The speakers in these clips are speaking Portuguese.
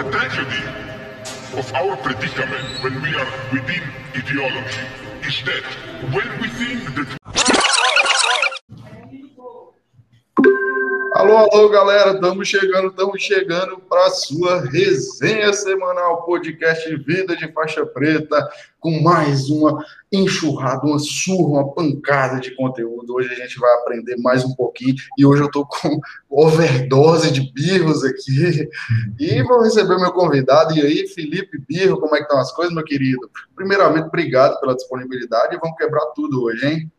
The tragedy of our predicament when we are within ideology is that when we think that Alô, alô, galera, estamos chegando, estamos chegando para a sua resenha semanal, podcast Vida de Faixa Preta, com mais uma enxurrada, uma surra, uma pancada de conteúdo. Hoje a gente vai aprender mais um pouquinho e hoje eu estou com overdose de birros aqui e vou receber meu convidado. E aí, Felipe Birro, como é que estão as coisas, meu querido? Primeiramente, obrigado pela disponibilidade e vamos quebrar tudo hoje, hein?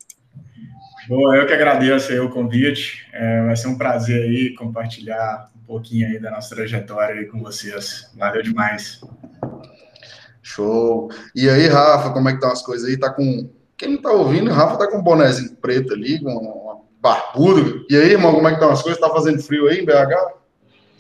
Bom, eu que agradeço o convite. É, vai ser um prazer aí compartilhar um pouquinho aí da nossa trajetória aí com vocês. Valeu demais. Show. E aí, Rafa, como é que estão as coisas aí? Tá com. Quem não tá ouvindo, Rafa tá com um bonézinho preto ali, com um barbudo. E aí, irmão, como é que estão as coisas? Tá fazendo frio aí em BH?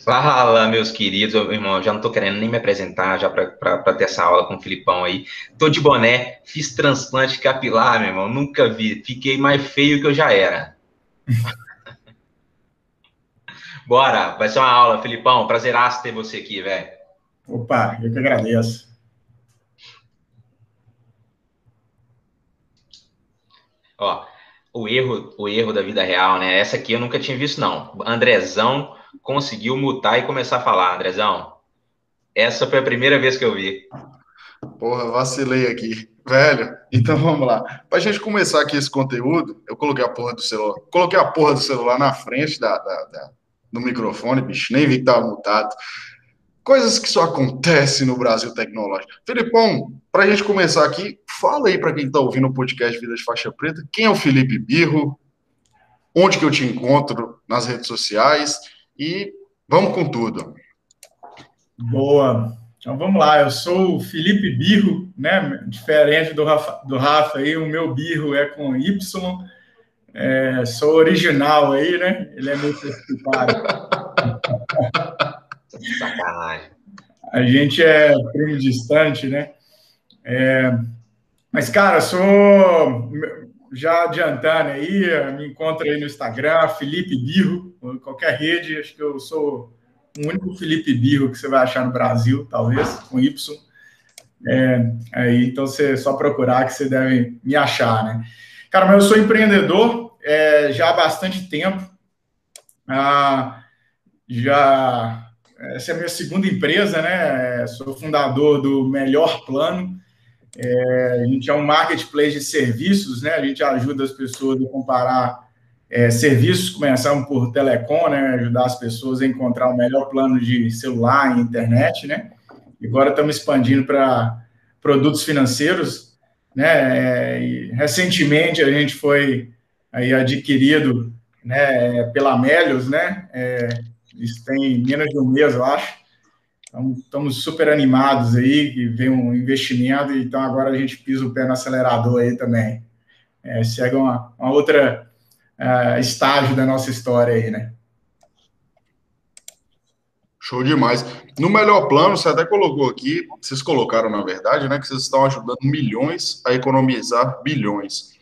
Fala, meus queridos, irmão, já não tô querendo nem me apresentar já para ter essa aula com o Filipão aí. Tô de boné, fiz transplante capilar, meu irmão, nunca vi. Fiquei mais feio que eu já era. Bora, vai ser uma aula, Filipão. Prazeraço ter você aqui, velho. Opa, eu que agradeço. Ó, o erro, o erro da vida real, né? Essa aqui eu nunca tinha visto, não. Andrezão conseguiu mutar e começar a falar, Andrezão. Essa foi a primeira vez que eu vi. Porra, vacilei aqui. Velho, então vamos lá. Pra gente começar aqui esse conteúdo, eu coloquei a porra do celular. Coloquei a porra do celular na frente da, da, da do microfone, bicho. Nem vi que tava mutado. Coisas que só acontecem no Brasil tecnológico. Felipão, pra gente começar aqui, fala aí para quem tá ouvindo o podcast Vida de Faixa Preta, quem é o Felipe Birro, onde que eu te encontro nas redes sociais e vamos com tudo. Boa. Então vamos lá, eu sou o Felipe Birro, né? Diferente do Rafa, do Rafa aí, o meu birro é com Y. É, sou original aí, né? Ele é meio precipitado. Sacanagem. A gente é primo distante, né? É, mas, cara, sou já adiantando aí, me encontra aí no Instagram, Felipe Birro, qualquer rede, acho que eu sou o único Felipe Birro que você vai achar no Brasil, talvez, com Y. É, aí, então, você só procurar que você deve me achar, né? Cara, mas eu sou empreendedor é, já há bastante tempo. Ah, já essa é a minha segunda empresa, né? Sou fundador do Melhor Plano, é, a gente é um marketplace de serviços, né? A gente ajuda as pessoas a comparar é, serviços, começando por telecom, né? Ajudar as pessoas a encontrar o melhor plano de celular e internet, né? E agora estamos expandindo para produtos financeiros, né? É, recentemente a gente foi aí adquirido, né? Pela Melios, né? É, isso tem menos de um mês, eu acho. Então, estamos super animados aí, que vem um investimento, então agora a gente pisa o pé no acelerador aí também. É, segue uma, uma outra uh, estágio da nossa história aí, né? Show demais. No melhor plano, você até colocou aqui, vocês colocaram na verdade, né, que vocês estão ajudando milhões a economizar bilhões.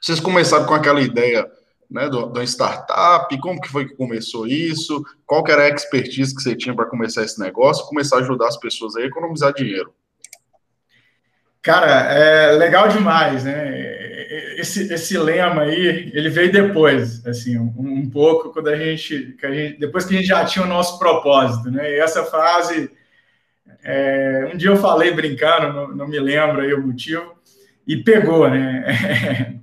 Vocês começaram com aquela ideia né, do, do startup, como que foi que começou isso, qual que era a expertise que você tinha para começar esse negócio, começar a ajudar as pessoas a economizar dinheiro. Cara, é legal demais, né? Esse, esse lema aí, ele veio depois, assim, um, um pouco quando a gente, que a gente, depois que a gente já tinha o nosso propósito, né? E essa frase, é, um dia eu falei brincando, não, não me lembro aí o motivo, e pegou, né?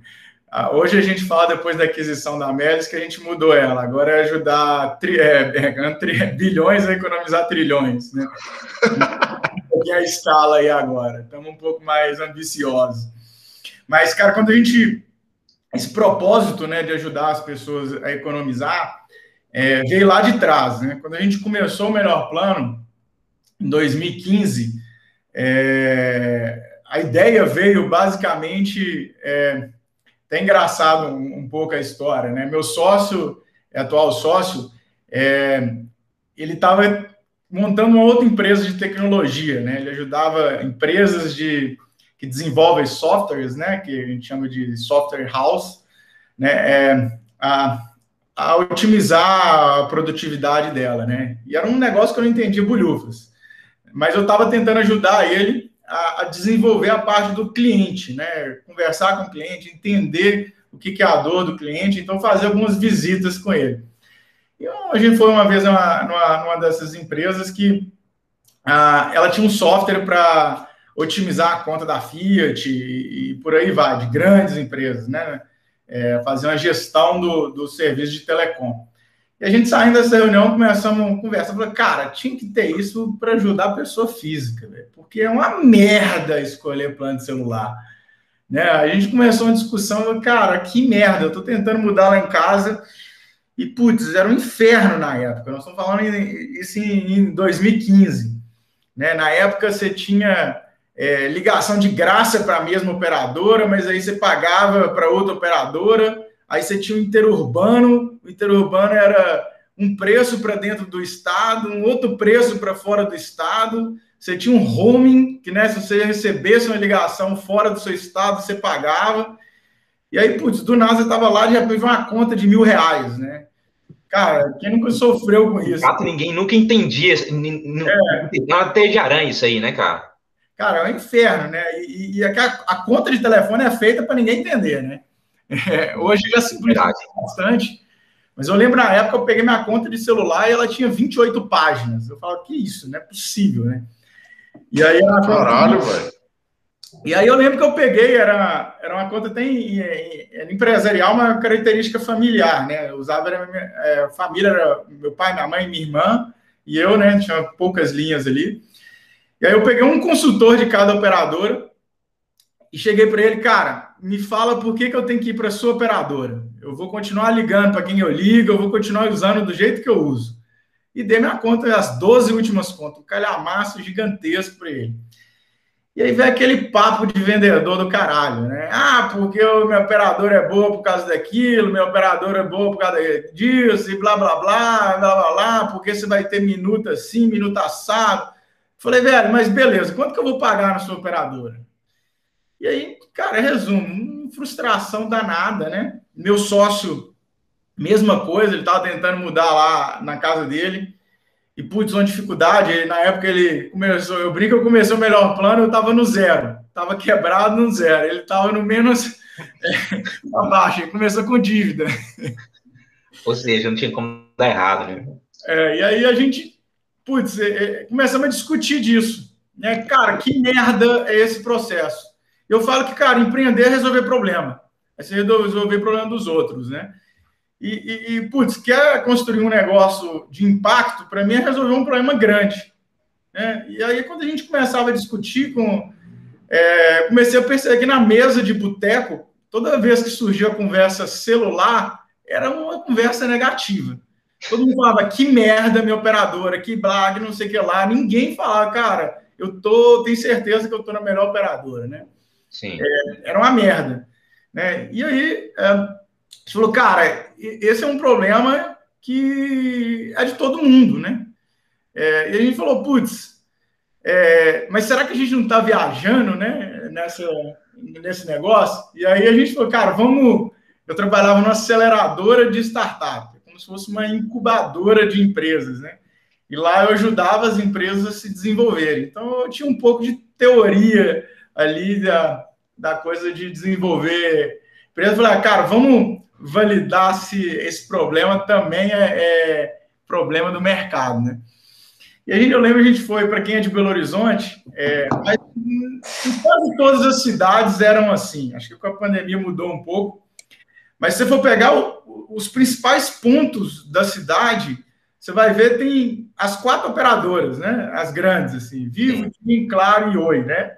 Ah, hoje a gente fala, depois da aquisição da Melis, que a gente mudou ela. Agora é ajudar tri, é, é, tri, bilhões a economizar trilhões. Né? um a escala aí agora. Estamos um pouco mais ambiciosos. Mas, cara, quando a gente. Esse propósito né, de ajudar as pessoas a economizar é, veio lá de trás. Né? Quando a gente começou o melhor plano, em 2015, é, a ideia veio basicamente. É, até engraçado um, um, pouco a história, né? Meu sócio, atual sócio, é, ele estava montando uma outra empresa de tecnologia, né? Ele ajudava empresas de que desenvolvem softwares, né? Que a gente chama de software house, né? É, a, a otimizar a produtividade dela, né? E era um negócio que eu não entendia bolhufas. Mas eu estava tentando ajudar ele a, a, desenvolver a parte do cliente, né? Conversar com o cliente, entender o que, que é a dor do cliente, então fazer algumas visitas com ele. E a gente foi uma vez numa, numa, numa dessas empresas que ah, ela tinha um software para otimizar a conta da Fiat e, e, por aí vai, de grandes empresas, né? É, fazer uma gestão do, do serviço de telecom. E a gente saindo dessa reunião, começamos a conversa. Falei, cara, tinha que ter isso para ajudar a pessoa física, porque é uma merda escolher plano de celular. Né? A gente começou uma discussão, cara, que merda, eu estou tentando mudar lá em casa. E, putz, era um inferno na época. Nós estamos falando isso em 2015. Né? Na época você tinha é, ligação de graça para a mesma operadora, mas aí você pagava para outra operadora, aí você tinha o interurbano, o interurbano era um preço para dentro do estado, um outro preço para fora do estado, você tinha um roaming, que né, se você recebesse uma ligação fora do seu estado, você pagava, e aí, putz, do nada você estava lá, de repente uma conta de mil reais, né? Cara, quem nunca sofreu com isso? Fato, ninguém nunca entendia, é. não até de aranha isso aí, né, cara? Cara, é um inferno, né? E, e a, a, conta de telefone é feita para ninguém entender, né? É, hoje já simplifica bastante. Mas eu lembro na época eu peguei minha conta de celular e ela tinha 28 páginas. Eu falo, que isso? Não é possível, né? E aí era Caralho, velho. E aí eu lembro que eu peguei, era, era uma conta tem era empresarial, uma característica familiar, né? Eu usava era minha, é, família, era meu pai, minha mãe, minha irmã, e eu, né? Tinha poucas linhas ali. E aí eu peguei um consultor de cada operadora e cheguei para ele, cara, me fala por que, que eu tenho que ir para a sua operadora. Eu vou continuar ligando para quem eu ligo, eu vou continuar usando do jeito que eu uso. E dei minha conta, as 12 últimas contas, um calhamaço gigantesco para ele. E aí vem aquele papo de vendedor do caralho, né? Ah, porque o meu operador é boa por causa daquilo, meu operador é boa por causa disso, e blá, blá, blá, blá, blá, blá, porque você vai ter minuto assim, minuto assado. Falei, velho, mas beleza, quanto que eu vou pagar na sua operadora? E aí, cara, resumo, frustração danada, né? Meu sócio, mesma coisa, ele tava tentando mudar lá na casa dele, e putz, uma dificuldade. Na época ele começou, eu brinco, eu comecei o melhor plano, eu estava no zero, estava quebrado no zero, ele estava no menos é, abaixo, ele começou com dívida. Ou seja, não tinha como dar errado, né? É, e aí a gente, putz, é, é, começamos a discutir disso. Né? Cara, que merda é esse processo? Eu falo que, cara, empreender é resolver problema. É você resolver problema dos outros, né? E, e, e, putz, quer construir um negócio de impacto, para mim é resolver um problema grande. Né? E aí, quando a gente começava a discutir com. É, comecei a perceber que na mesa de boteco, toda vez que surgia a conversa celular, era uma conversa negativa. Todo mundo falava, que merda, minha operadora, que blag, não sei o que lá. Ninguém falava, cara, eu tô, tenho certeza que eu tô na melhor operadora, né? Sim. É, era uma merda. Né? E aí, é, gente falou, cara, esse é um problema que é de todo mundo, né? É, e a gente falou, putz, é, mas será que a gente não está viajando, né, nessa, nesse negócio? E aí a gente falou, cara, vamos. Eu trabalhava numa aceleradora de startup, se fosse uma incubadora de empresas, né? E lá eu ajudava as empresas a se desenvolverem. Então eu tinha um pouco de teoria ali da, da coisa de desenvolver empresa. Falei, ah, cara, vamos validar se esse problema também é, é problema do mercado, né? E a gente, eu lembro, a gente foi, para quem é de Belo Horizonte, é, mas quase todas as cidades eram assim. Acho que com a pandemia mudou um pouco. Mas se você for pegar o, os principais pontos da cidade, você vai ver tem as quatro operadoras, né? As grandes, assim, Vivo, Tim, Claro e Oi, né?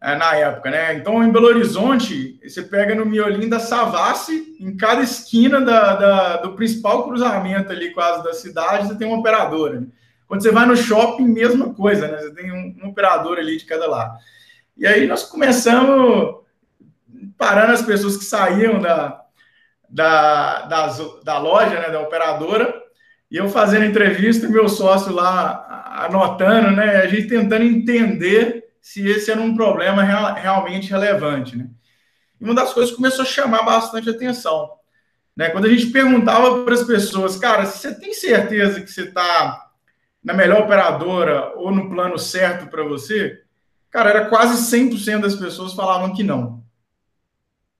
É, na época, né? Então, em Belo Horizonte, você pega no miolinho da Savassi, em cada esquina da, da, do principal cruzamento ali, quase da cidade, você tem uma operadora. Né? Quando você vai no shopping, mesma coisa, né? Você tem um, um operador ali de cada lado. E aí nós começamos parando as pessoas que saíam da, da, das, da loja, né, da operadora, e eu fazendo entrevista, meu sócio lá anotando, né? A gente tentando entender se esse era um problema real, realmente relevante. Né? E uma das coisas que começou a chamar bastante atenção. né? Quando a gente perguntava para as pessoas, cara, você tem certeza que você está na melhor operadora ou no plano certo para você? Cara, era quase 100% das pessoas falavam que não.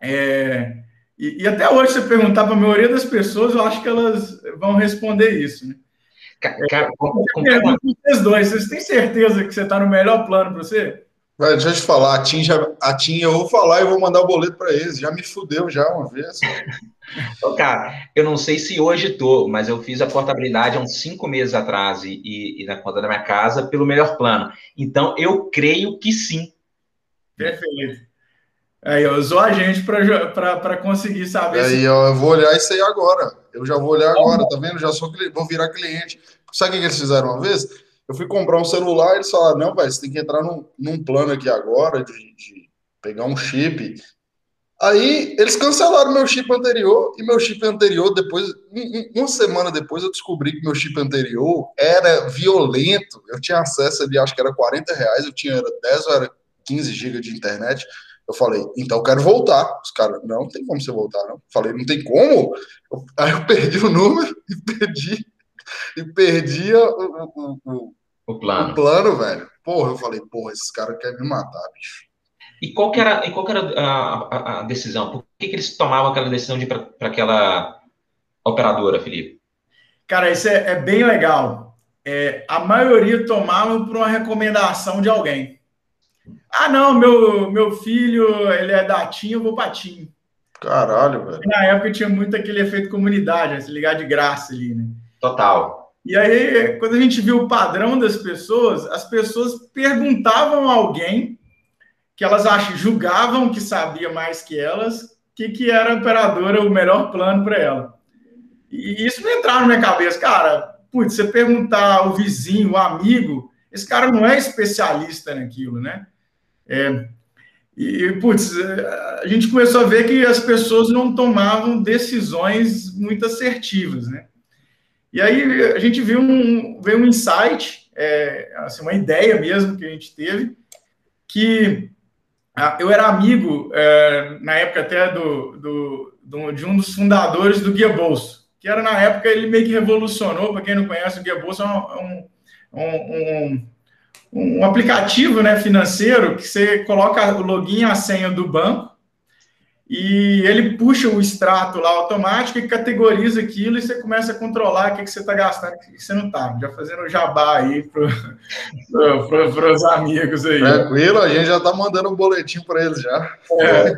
É, e, e, até hoje, você perguntar para a maioria das pessoas, eu acho que elas vão responder isso, né? Cara, é, como, vocês dois, vocês têm certeza que você está no melhor plano para você? Vai, deixa eu te falar, a TIM, já, a TIM eu vou falar e vou mandar o boleto para eles. Já me fudeu já uma vez. Então, cara, eu não sei se hoje tô, mas eu fiz a portabilidade há uns cinco meses atrás e, e, e na conta da minha casa pelo melhor plano. Então, eu creio que sim. Perfeito. Aí, eu usou a gente para conseguir saber. Aí, se... ó, eu vou olhar isso aí agora. Eu já vou olhar agora, tá vendo? Já sou vou virar cliente. Sabe o que eles fizeram uma vez? Eu fui comprar um celular e eles falaram: não, vai, você tem que entrar num, num plano aqui agora de, de pegar um chip Aí eles cancelaram meu chip anterior e meu chip anterior, depois, uma semana depois, eu descobri que meu chip anterior era violento. Eu tinha acesso ali, acho que era 40 reais, eu tinha era 10 ou era 15 GB de internet. Eu falei, então eu quero voltar. Os caras, não, não tem como você voltar, não. Eu falei, não tem como? Eu, aí eu perdi o número e perdi, e perdi o, o, o, o plano. o plano, velho. Porra, eu falei, porra, esses caras querem me matar, bicho. E qual que era, e qual que era a, a, a decisão? Por que, que eles tomavam aquela decisão de ir para aquela operadora, Felipe? Cara, isso é, é bem legal. É, a maioria tomava por uma recomendação de alguém. Ah, não, meu, meu filho, ele é da TIM, eu vou para TIM. Caralho, velho. Na época tinha muito aquele efeito comunidade, né? se ligar de graça ali, né? Total. E aí, quando a gente viu o padrão das pessoas, as pessoas perguntavam a alguém que elas ach, julgavam que sabia mais que elas, que, que era a operadora o melhor plano para ela. E isso não entrava na minha cabeça. Cara, putz, você perguntar ao vizinho, o amigo, esse cara não é especialista naquilo, né? É, e, putz, a gente começou a ver que as pessoas não tomavam decisões muito assertivas, né? E aí a gente viu um, veio um insight, é, assim, uma ideia mesmo que a gente teve, que ah, eu era amigo, é, na época até, do, do, do, de um dos fundadores do Guia Bolso, que era na época, ele meio que revolucionou, para quem não conhece, o Guia Bolso é um, um, um, um, aplicativo né, financeiro que você coloca o login e a senha do banco, e ele puxa o extrato lá automático e categoriza aquilo e você começa a controlar o que, que você está gastando e o que, você não está. Já fazendo jabá aí para os amigos aí. Tranquilo, a gente já está mandando um boletim para eles já. É.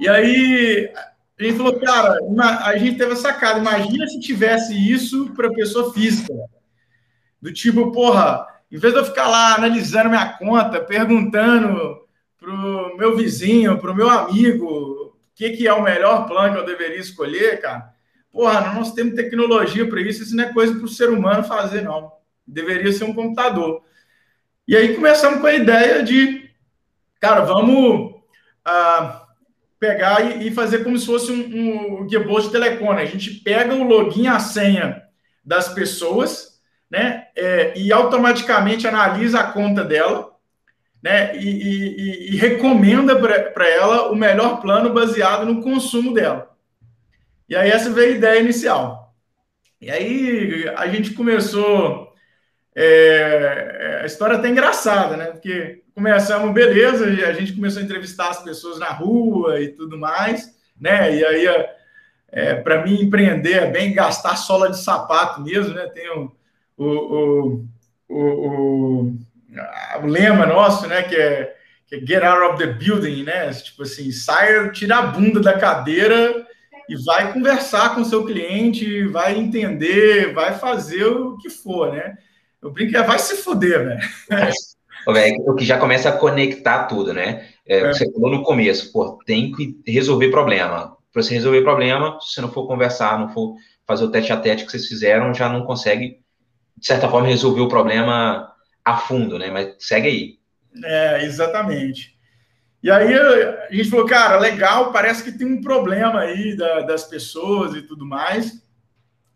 E aí a gente falou, cara, a gente teve essa sacada. Imagina se tivesse isso para pessoa física. Do tipo, porra, em vez de eu ficar lá analisando minha conta, perguntando para o meu vizinho, para o meu amigo, o que, que é o melhor plano que eu deveria escolher, cara. Porra, nós temos tecnologia para isso, isso não é coisa para o ser humano fazer, não. Deveria ser um computador. E aí começamos com a ideia de, cara, vamos ah, pegar e, e, fazer como se fosse um, um de telecom. Né? A gente pega o login a senha das pessoas, né? É, e automaticamente analisa a conta dela né, e, e, e recomenda para ela o melhor plano baseado no consumo dela. E aí essa veio a ideia inicial. E aí a gente começou. É, a história até engraçada, né? Porque começamos, beleza, a gente começou a entrevistar as pessoas na rua e tudo mais, né? E aí, é, para mim, empreender é bem gastar sola de sapato mesmo, né? Tem o, o, o, o lema nosso, né, que é, que é get out of the building, né? Tipo assim, saia, tira a bunda da cadeira e vai conversar com o seu cliente, vai entender, vai fazer o que for, né? Eu brinco, é, vai se fuder, velho. O que já começa a conectar tudo, né? É, é. Você falou no começo, pô, tem que resolver problema. Para você resolver problema, se você não for conversar, não for fazer o teste a teste que vocês fizeram, já não consegue, de certa forma, resolver o problema a fundo, né? Mas segue aí. É, exatamente. E aí a gente falou, cara, legal, parece que tem um problema aí da, das pessoas e tudo mais.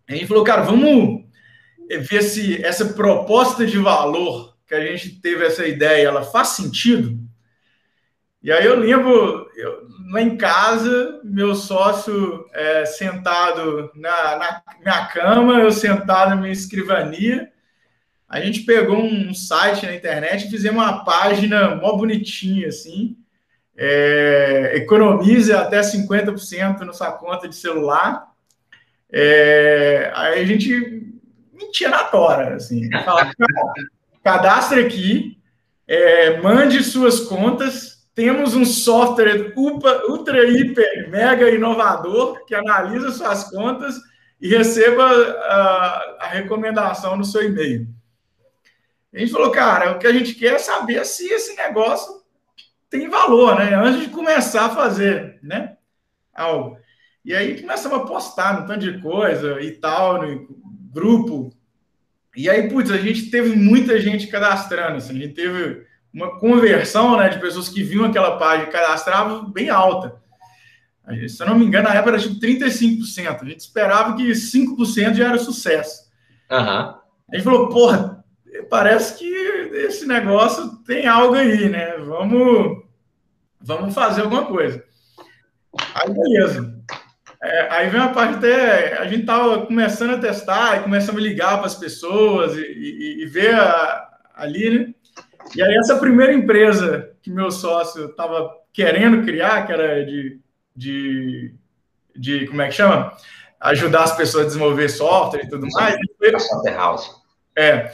a gente falou, cara, vamos ver se essa proposta de valor que a gente teve essa ideia, ela faz sentido. E aí eu lembro, eu, lá em casa, meu sócio é, sentado na, na minha cama, eu sentado na minha escrivania. A gente pegou um site na internet e fizemos uma página mó bonitinha, assim. É, economize até 50% na sua conta de celular. É, aí a gente mentia na tora, assim. Falava, cadastre aqui, é, mande suas contas, temos um software ultra, hiper, mega inovador que analisa suas contas e receba a, a recomendação no seu e-mail. A gente falou, cara, o que a gente quer é saber se esse negócio tem valor, né? Antes de começar a fazer, né? Algo. E aí começamos a postar um tanto de coisa e tal, no grupo. E aí, putz, a gente teve muita gente cadastrando, assim, a gente teve uma conversão né, de pessoas que viam aquela página e cadastravam bem alta. Gente, se eu não me engano, na época era tipo 35%. A gente esperava que 5% já era sucesso. Uhum. A gente falou, porra, parece que esse negócio tem algo aí, né? Vamos, vamos fazer alguma coisa. Aí, beleza. É, aí vem a parte até. A gente estava começando a testar e começamos a ligar para as pessoas e, e, e ver a, ali, né? E aí, essa primeira empresa que meu sócio estava querendo criar, que era de, de, de. Como é que chama? Ajudar as pessoas a desenvolver software e tudo mais. Ele foi, House. É.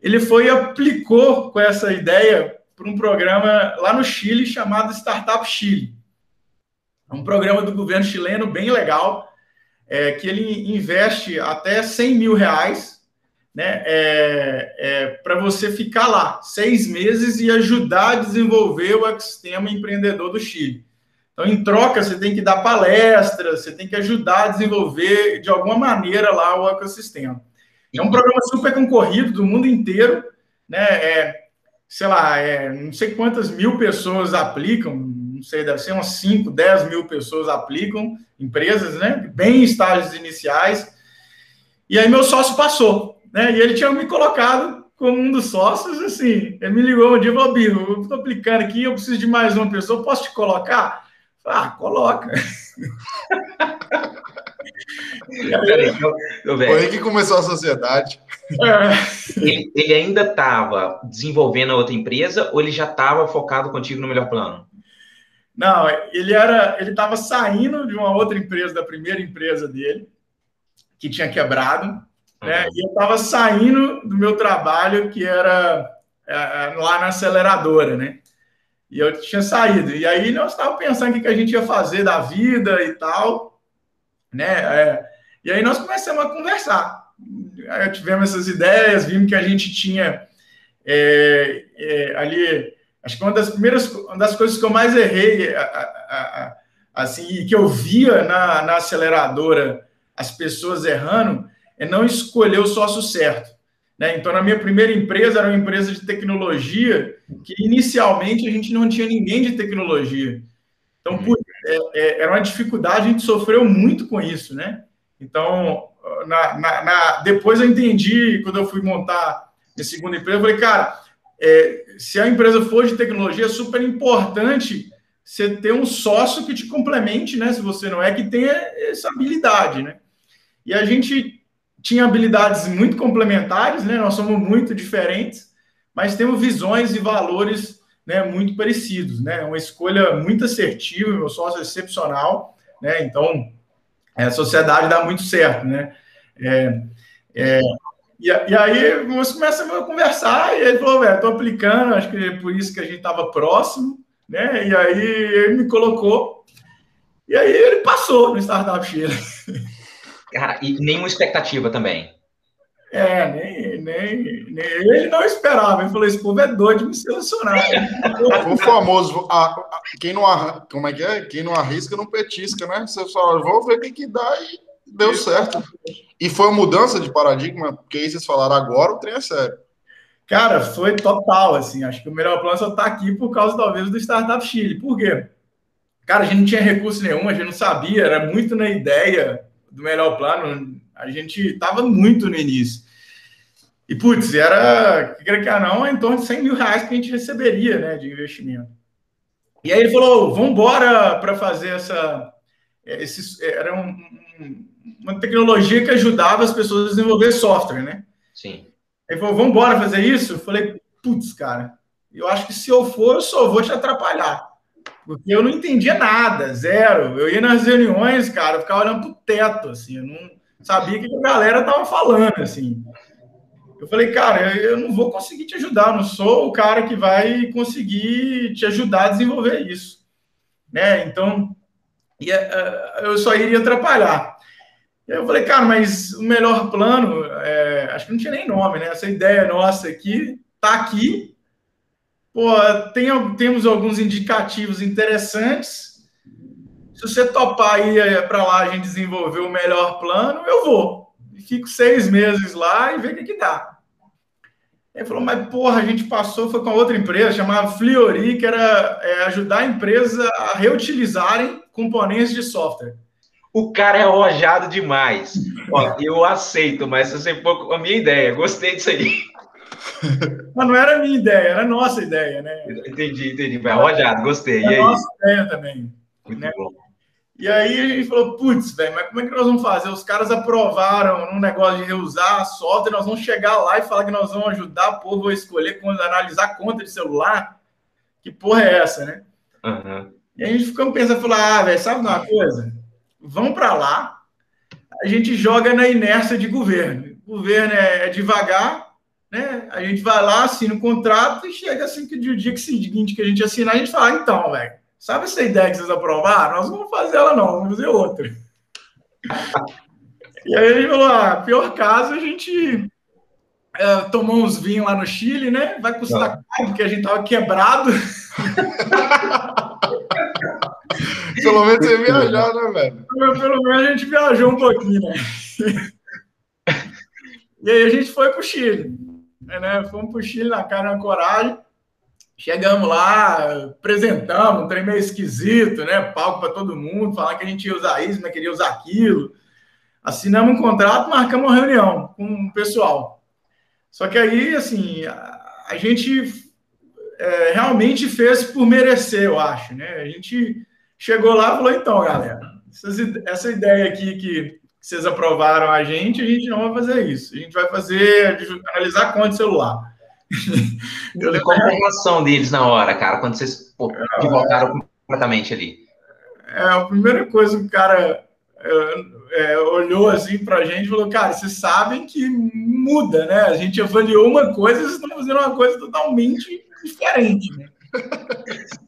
Ele foi e aplicou com essa ideia para um programa lá no Chile chamado Startup Chile. É um programa do governo chileno bem legal, é, que ele investe até 100 mil reais né, é, é, para você ficar lá seis meses e ajudar a desenvolver o ecossistema empreendedor do Chile. Então, em troca, você tem que dar palestras, você tem que ajudar a desenvolver de alguma maneira lá o ecossistema. É um programa super concorrido do mundo inteiro, né? É, sei lá, é, não sei quantas mil pessoas aplicam, não sei, deve ser umas 5, 10 mil pessoas aplicam, empresas, né? Bem em estágios iniciais. E aí meu sócio passou né? E ele tinha me colocado como um dos sócios, assim, ele me ligou um dia e falou, Bino, eu estou aplicando aqui, eu preciso de mais uma pessoa, posso te colocar? Ah, coloca. Foi aí que começou a sociedade. É. Ele, ele, ainda estava desenvolvendo a outra empresa ou ele já estava focado contigo no melhor plano? Não, ele era, ele estava saindo de uma outra empresa, da primeira empresa dele, que tinha quebrado, né? E eu estava saindo do meu trabalho, que era é, é, lá na aceleradora, né? E eu tinha saído. E aí nós estávamos pensando o que a gente ia fazer da vida e tal, né? É, e aí nós começamos a conversar. Aí tivemos essas ideias, vimos que a gente tinha é, é, ali. Acho que uma das primeiras, uma das coisas que eu mais errei, a, a, a, assim, e que eu via na, na aceleradora as pessoas errando, é não escolher o sócio certo. Né? Então, na minha primeira empresa, era uma empresa de tecnologia, que inicialmente a gente não tinha ninguém de tecnologia. Então, uhum. é, é, era uma dificuldade, a gente sofreu muito com isso, né? Então, na, na, na, depois eu entendi, quando eu fui montar a segunda empresa, eu falei, cara, é, se a empresa for de tecnologia, é super importante você ter um sócio que te complemente, né? Se você não é, que tenha essa habilidade, né? E a gente tinha habilidades muito complementares, né? Nós somos muito diferentes, mas temos visões e valores né, muito parecidos, né? Uma escolha muito assertiva, meu sócio é excepcional, né? Então, é, a sociedade dá muito certo, né? É, é, e, e, aí nós começamos a conversar e ele falou, velho, estou aplicando, acho que é por isso que a gente estava próximo, né? E aí ele me colocou e aí ele passou no Startup Chile. Cara, e nenhuma expectativa também. É, nem, nem, nem, ele não esperava. Ele falou: esse povo é doido de me selecionar. o famoso, a, a, quem não como é que é? Quem não arrisca não petisca, né? Você fala, vou ver o que, que dá e deu certo. E foi uma mudança de paradigma, porque aí vocês falaram agora, o trem é sério. Cara, foi total, assim. Acho que o melhor plano só tá aqui por causa, talvez, do Startup Chile. Por quê? Cara, a gente não tinha recurso nenhum, a gente não sabia, era muito na ideia do melhor plano, a gente estava muito no início. E, putz, era, quer que não, em torno de 100 mil reais que a gente receberia né, de investimento. E aí ele falou: vamos embora para fazer essa. Esse, era um, um, uma tecnologia que ajudava as pessoas a desenvolver software, né? Sim. Ele falou: vamos embora fazer isso? Eu falei: putz, cara, eu acho que se eu for, eu só vou te atrapalhar. Porque eu não entendia nada, zero. Eu ia nas reuniões, cara, eu ficava olhando pro teto, assim, eu não sabia o que a galera tava falando, assim. Eu falei, cara, eu não vou conseguir te ajudar, eu não sou o cara que vai conseguir te ajudar a desenvolver isso. Né? Então, é, eu só iria atrapalhar. Eu falei, cara, mas o melhor plano, é, acho que não tinha nem nome, né? Essa ideia nossa aqui tá aqui, Pô, tem, temos alguns indicativos interessantes. Se você topar ir é, para lá a gente desenvolver o melhor plano, eu vou. Fico seis meses lá e ver o que, que dá. Ele falou, mas porra, a gente passou, foi com outra empresa chamada Fliori, que era é, ajudar a empresa a reutilizarem componentes de software. O cara é arrojado demais. Ó, eu aceito, mas você for a minha ideia, gostei disso aí. Mas não era minha ideia, era nossa ideia, né? Entendi, entendi. Vai arrojado, gostei. Era nossa ideia também. Muito né? bom. E aí a gente falou, putz, velho, mas como é que nós vamos fazer? Os caras aprovaram um negócio de reusar a software, nós vamos chegar lá e falar que nós vamos ajudar o povo a escolher, analisar conta de celular. Que porra é essa, né? Uhum. E a gente ficou pensando, falou, ah, velho, sabe uma coisa? Vamos para lá, a gente joga na inércia de governo. O governo é, é devagar, né? A gente vai lá, assina o contrato e chega assim que o dia seguinte que a gente assinar, a gente fala, ah, então, velho, sabe essa ideia que vocês aprovaram? Nós não vamos fazer ela não, vamos fazer outra. e aí a gente falou, ah, pior caso, a gente é, tomou uns vinhos lá no Chile, né? Vai custar caro, porque a gente tava quebrado. Pelo menos você viajar, né, velho? Pelo menos a gente viajou um pouquinho, né? E aí a gente foi para o Chile né? Fomos para o Chile na cara na coragem. Chegamos lá, apresentamos, um trem meio esquisito, né? Palco para todo mundo, falar que a gente ia usar isso, mas queria usar aquilo. Assinamos um contrato, marcamos uma reunião com o pessoal. Só que aí, assim, a, a gente é, realmente fez por merecer, eu acho, né? A gente chegou lá e falou, então, galera, essa ideia aqui que vocês aprovaram a gente, a gente não vai fazer isso. A gente vai fazer, analisar conta de celular. e qual a reação deles na hora, cara, quando vocês pô, voltaram completamente ali? É, a primeira coisa que o cara é, é, olhou assim para a gente e falou, cara, vocês sabem que muda, né? A gente avaliou uma coisa, vocês estão fazendo uma coisa totalmente diferente, né?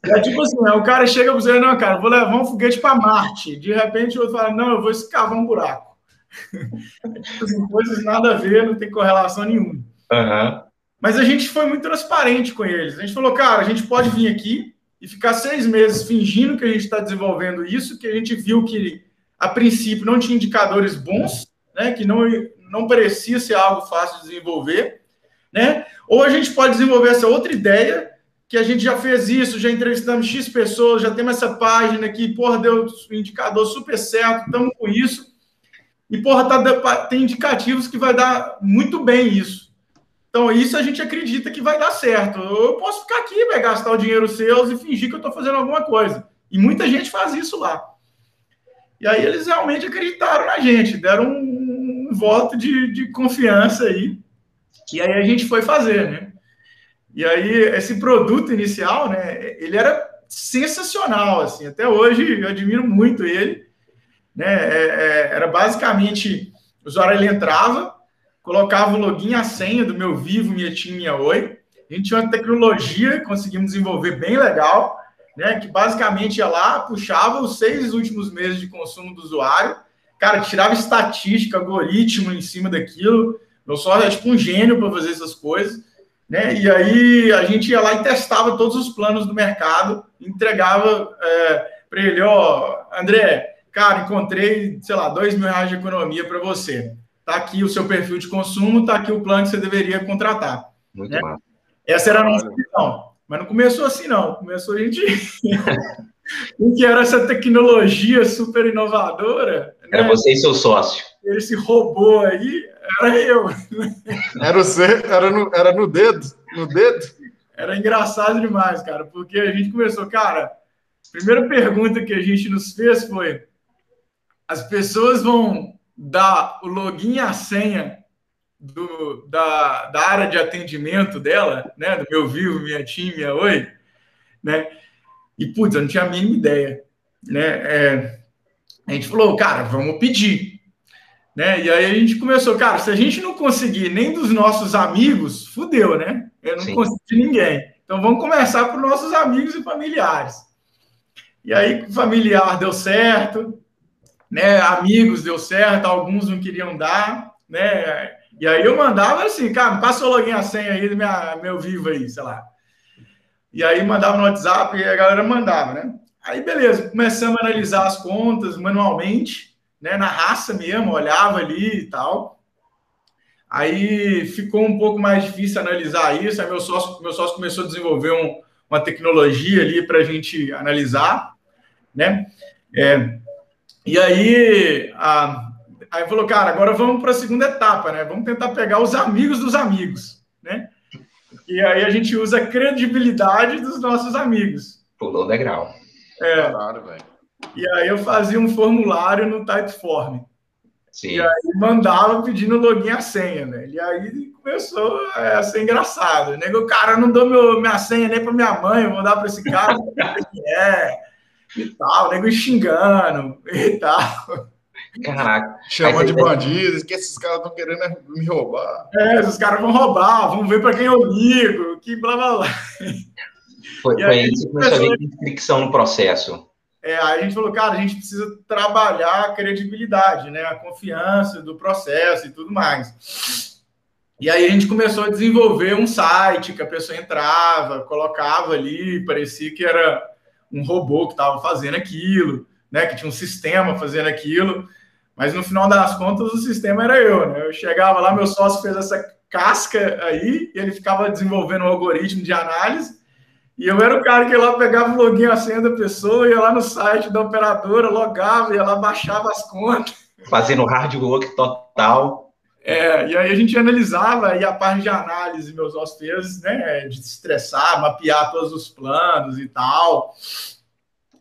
É tipo assim, o cara chega para você, não, cara, vou levar um foguete para Marte. De repente o outro fala, não, eu vou escavar um buraco. Assim, coisas nada a ver, não tem correlação nenhuma. Uhum. Mas a gente foi muito transparente com eles. A gente falou, cara, a gente pode vir aqui e ficar seis meses fingindo que a gente está desenvolvendo isso, que a gente viu que, a princípio, não tinha indicadores bons, né, que não, não parecia ser algo fácil de desenvolver, né? Ou a gente pode desenvolver essa outra ideia, que a gente já fez isso, já entrevistamos X pessoas, já temos essa página aqui, porra, deu indicador super certo, estamos com isso e, porra, tá, tem indicativos que vai dar muito bem isso. Então, isso a gente acredita que vai dar certo. Eu posso ficar aqui, vai gastar o dinheiro seus e fingir que eu estou fazendo alguma coisa. E muita gente faz isso lá. E aí eles realmente acreditaram na gente, deram um, um voto de, de confiança aí. E aí a gente foi fazer, né? E aí esse produto inicial, né? Ele era sensacional, assim. Até hoje eu admiro muito ele. Né? É, é, era basicamente, o usuário ele entrava, colocava o login e a senha do meu Vivo, minha TIM, minha Oi. A gente tinha uma tecnologia que conseguimos desenvolver bem legal, né? Que basicamente ia lá, puxava os seis últimos meses de consumo do usuário, cara, tirava estatística, algoritmo em cima daquilo. Meu sócio é tipo um gênio para fazer essas coisas. Né? E aí a gente ia lá e testava todos os planos do mercado, entregava é, para ele, ó, André, cara, encontrei, sei lá, dois mil reais de economia para você. Tá aqui o seu perfil de consumo, tá aqui o plano que você deveria contratar. Muito né? Essa era a nossa visão. Mas não começou assim, não. Começou a gente. o que era essa tecnologia super inovadora. Era né? você e seu sócio. Esse robô aí, era eu. Era você, era no, era no dedo, no dedo. Era engraçado demais, cara, porque a gente começou, cara, primeira pergunta que a gente nos fez foi: as pessoas vão dar o login e a senha do, da, da área de atendimento dela, né? Do meu Vivo, minha TIM, minha Oi, né? E, putz, eu não tinha a mínima ideia, né? É, a gente falou, cara, vamos pedir. Né? E aí a gente começou, cara, se a gente não conseguir nem dos nossos amigos, fudeu, né? Eu não Sim. consegui ninguém. Então vamos começar por nossos amigos e familiares. E aí familiar deu certo, né? Amigos deu certo, alguns não queriam dar, né? E aí eu mandava assim, cara, passa o login a senha aí do minha, meu vivo aí, sei lá. E aí mandava no WhatsApp e a galera mandava, né? Aí beleza, começamos a analisar as contas manualmente, né? Na raça mesmo, olhava ali e tal. Aí ficou um pouco mais difícil analisar isso. Aí meu sócio, meu sócio começou a desenvolver um, uma tecnologia ali para a gente analisar, né? É, e aí, a, aí falou, cara, agora vamos para a segunda etapa, né? Vamos tentar pegar os amigos dos amigos, né? E aí a gente usa a credibilidade dos nossos amigos. Pulou degrau. É. Claro, velho. E aí eu fazia um formulário no Typeform. Sim. E aí mandava pedindo login e a senha, né? E aí começou a ser engraçado. Nego, o cara, não dou meu, minha senha nem para minha mãe, eu vou dar para esse cara. é, e tal, nego xingando e tal. Caraca. Chama de bandido, que esses caras estão querendo me roubar. É, esses caras vão roubar, vamos ver para quem eu ligo, que blá blá blá. Foi, foi aí que começou a ver fricção no processo. É, a gente falou, cara, a gente precisa trabalhar a credibilidade, né? A confiança do processo e tudo mais. E aí a gente começou a desenvolver um site que a pessoa entrava, colocava ali, parecia que era um robô que estava fazendo aquilo, né? Que tinha um sistema fazendo aquilo. Mas no final das contas, o sistema era eu, né? Eu chegava lá, meu sócio fez essa casca aí, e ele ficava desenvolvendo um algoritmo de análise e eu era o cara que ia lá pegava o login a senha da pessoa, ia lá no site da operadora, logava, ia lá, baixava as contas. Fazendo hard work total. É, e aí a gente analisava, e a parte de análise, meus hóspedes, né, de estressar, mapear todos os planos e tal.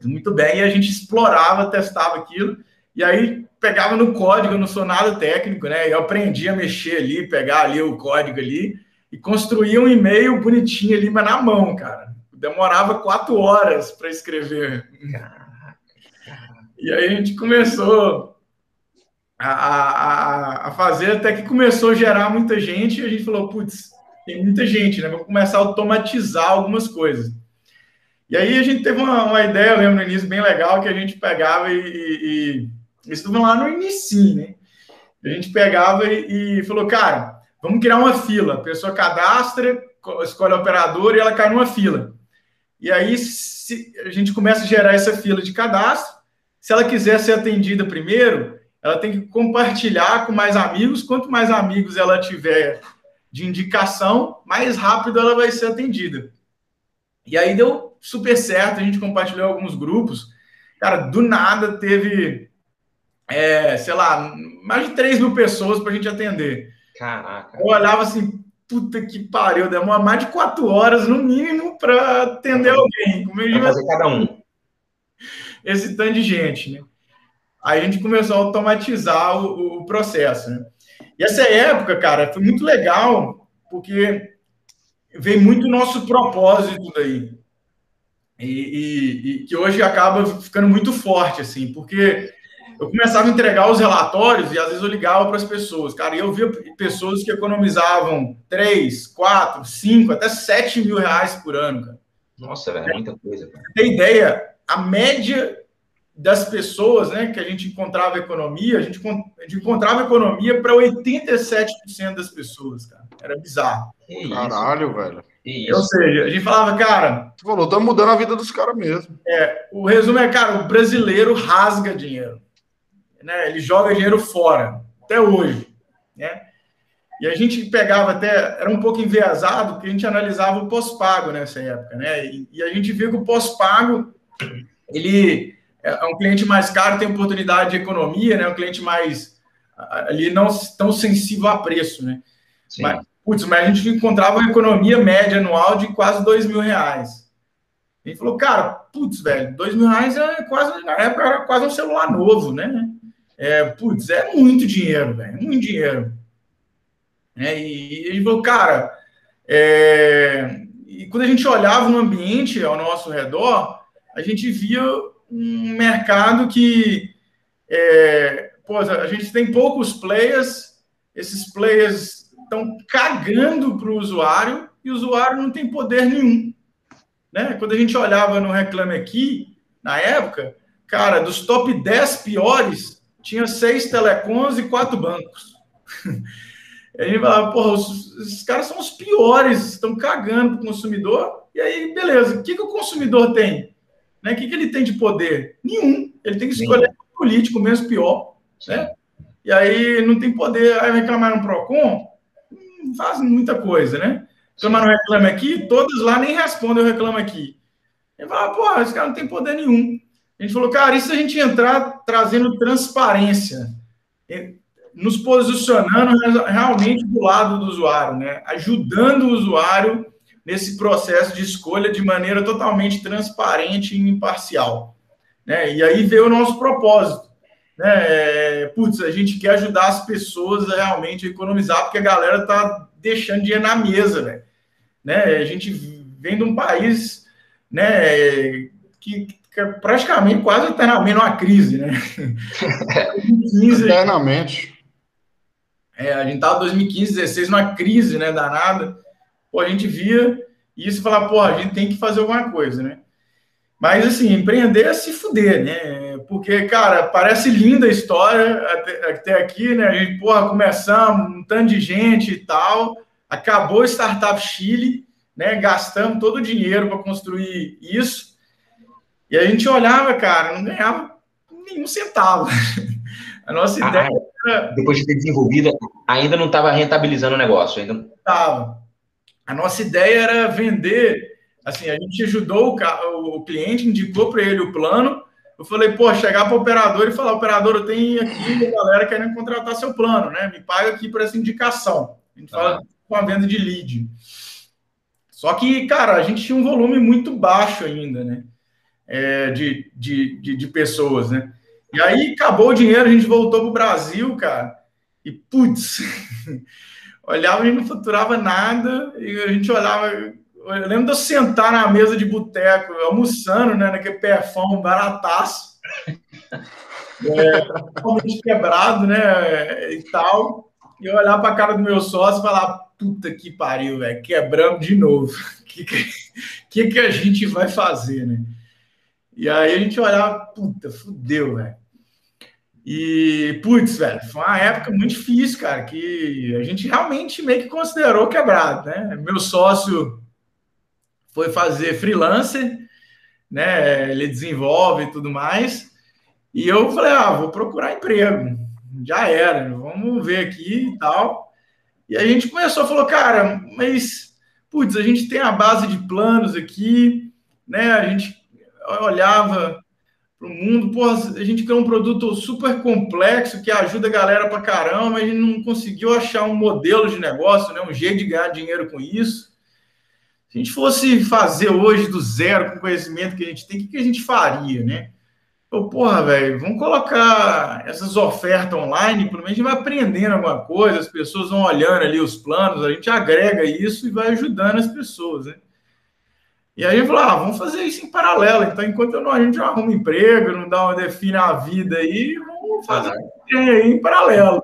Muito bem, e a gente explorava, testava aquilo, e aí pegava no código, eu não sou nada técnico, né, eu aprendi a mexer ali, pegar ali o código ali, e construía um e-mail bonitinho ali, mas na mão, cara demorava quatro horas para escrever. E aí a gente começou a, a, a, fazer, até que começou a gerar muita gente, e a gente falou, putz, tem muita gente, né? Vamos começar a automatizar algumas coisas. E aí a gente teve uma, uma ideia, eu lembro no início, bem legal, que a gente pegava e, e, e lá no início, né? A gente pegava e, e falou, cara, vamos criar uma fila. A pessoa cadastra, escolhe o operador e ela cai numa fila. E aí se, a gente começa a gerar essa fila de cadastro. Se ela quiser ser atendida primeiro, ela tem que compartilhar com mais amigos. Quanto mais amigos ela tiver de indicação, mais rápido ela vai ser atendida. E aí deu super certo, a gente compartilhou alguns grupos. Cara, do nada teve, é, sei lá, mais de 3 mil pessoas para a gente atender. Caraca. Eu olhava assim, puta que pariu, demora mais de quatro horas no mínimo para atender alguém. É fazer cada um. Esse tanto de gente, né? Aí a gente começou a automatizar o, o processo, né? E essa época, cara, foi muito legal, porque veio muito nosso propósito daí. E, e, e, que hoje acaba ficando muito forte, assim, porque eu começava a entregar os relatórios e às vezes eu ligava para as pessoas, cara, e eu via pessoas que economizavam 3, 4, 5, até 7 mil reais por ano, cara. Nossa, velho, é muita coisa. Cara. Tem ideia? A média das pessoas, né, que a gente encontrava economia, a gente, a gente encontrava economia para 87% das pessoas, cara. Era bizarro. Caralho, velho. Isso. Ou seja, a gente falava, cara. Você falou, tá mudando a vida dos caras mesmo. É, o resumo é, cara, o brasileiro rasga dinheiro né? Ele joga dinheiro fora, até hoje, né? E a gente pegava até, era um pouco enviesado, porque a gente analisava o pós-pago nessa época, né? E, e, a gente viu que o pós-pago, ele é um cliente mais caro, tem oportunidade de economia, né? Um cliente mais, ali não tão sensível a preço, né? Mas, putz, mas a gente encontrava uma economia média anual de quase dois mil reais. A gente falou, cara, putz, velho, dois mil reais é quase, na época era quase um celular novo, né? É, putz, é muito dinheiro, velho, muito dinheiro. É, e, e gente falou, cara, é, e quando a gente olhava no ambiente ao nosso redor, a gente via um mercado que é, pô, a gente tem poucos players, esses players estão cagando para o usuário e o usuário não tem poder nenhum. Né? Quando a gente olhava no Reclame Aqui, na época, cara, dos top 10 piores, tinha seis telecoms e quatro bancos. a gente falava, porra, os, esses caras são os piores, estão cagando para o consumidor. E aí, beleza, o que, que o consumidor tem? Né? O que, que ele tem de poder? Nenhum. Ele tem que escolher o político, menos pior. Né? E aí não tem poder. Aí reclamar no PROCON, não faz muita coisa, né? Reclamar no Reclame Aqui, todos lá nem respondem o Reclame Aqui. Ele fala, pô, esse cara não tem poder nenhum. A gente falou, cara, e se a gente entrar trazendo transparência? nos posicionando realmente do lado do usuário, né? ajudando o usuário nesse processo de escolha de maneira totalmente transparente e imparcial. Né? E aí veio o nosso propósito. Né? É, putz, a gente quer ajudar as pessoas a realmente economizar, porque a galera está deixando dinheiro na mesa. Né? Né? A gente vem de um país né, que, que praticamente quase eternamente numa crise. Né? 2015, eternamente. É, a gente estava em 2015, 2016 numa crise né, danada. Pô, a gente via isso e falava, pô, a gente tem que fazer alguma coisa, né? Mas, assim, empreender é se fuder, né? Porque, cara, parece linda a história até, até aqui, né? A gente, porra, começamos, um tanto de gente e tal. Acabou o Startup Chile, né? Gastamos todo o dinheiro para construir isso. E a gente olhava, cara, não ganhava nenhum centavo. A nossa ah, ideia era... Depois de ter desenvolvido, ainda não estava rentabilizando o negócio. Ainda estava. A nossa ideia era vender. Assim, a gente ajudou o, o cliente, indicou para ele o plano. Eu falei, pô, chegar para o operador e falar: operador, eu tenho aqui a galera querendo contratar seu plano, né? Me paga aqui por essa indicação. A gente fala com a venda de lead. Só que, cara, a gente tinha um volume muito baixo ainda, né? É, de, de, de, de pessoas, né? E aí acabou o dinheiro, a gente voltou para o Brasil, cara. E putz, olhava e não faturava nada. E a gente olhava. Eu lembro de eu sentar na mesa de boteco, almoçando, né? Naquele perfão barataço. É, totalmente quebrado, né? E tal. E eu olhar para a cara do meu sócio e falar: puta que pariu, velho, quebramos de novo. O que, que, que a gente vai fazer, né? E aí a gente olhava, puta, fudeu, velho. E, putz, velho, foi uma época muito difícil, cara, que a gente realmente meio que considerou quebrado, né? Meu sócio foi fazer freelancer, né? Ele desenvolve e tudo mais. E eu falei, ah, vou procurar emprego. Já era, vamos ver aqui e tal. E a gente começou, falou, cara, mas, putz, a gente tem a base de planos aqui, né? A gente olhava para o mundo. Pô, a gente criou um produto super complexo que ajuda a galera para caramba, mas a gente não conseguiu achar um modelo de negócio, né? um jeito de ganhar dinheiro com isso. Se a gente fosse fazer hoje do zero com o conhecimento que a gente tem, o que, a gente faria, né? Pô, porra, velho, vamos colocar essas ofertas online, pelo menos a gente vai aprendendo alguma coisa, as pessoas vão olhando ali os planos, a gente agrega isso e vai ajudando as pessoas, né? E aí falou: ah, vamos fazer isso em paralelo. Então, enquanto não, a gente não arruma emprego, não dá uma define a vida aí, vamos fazer aí em paralelo.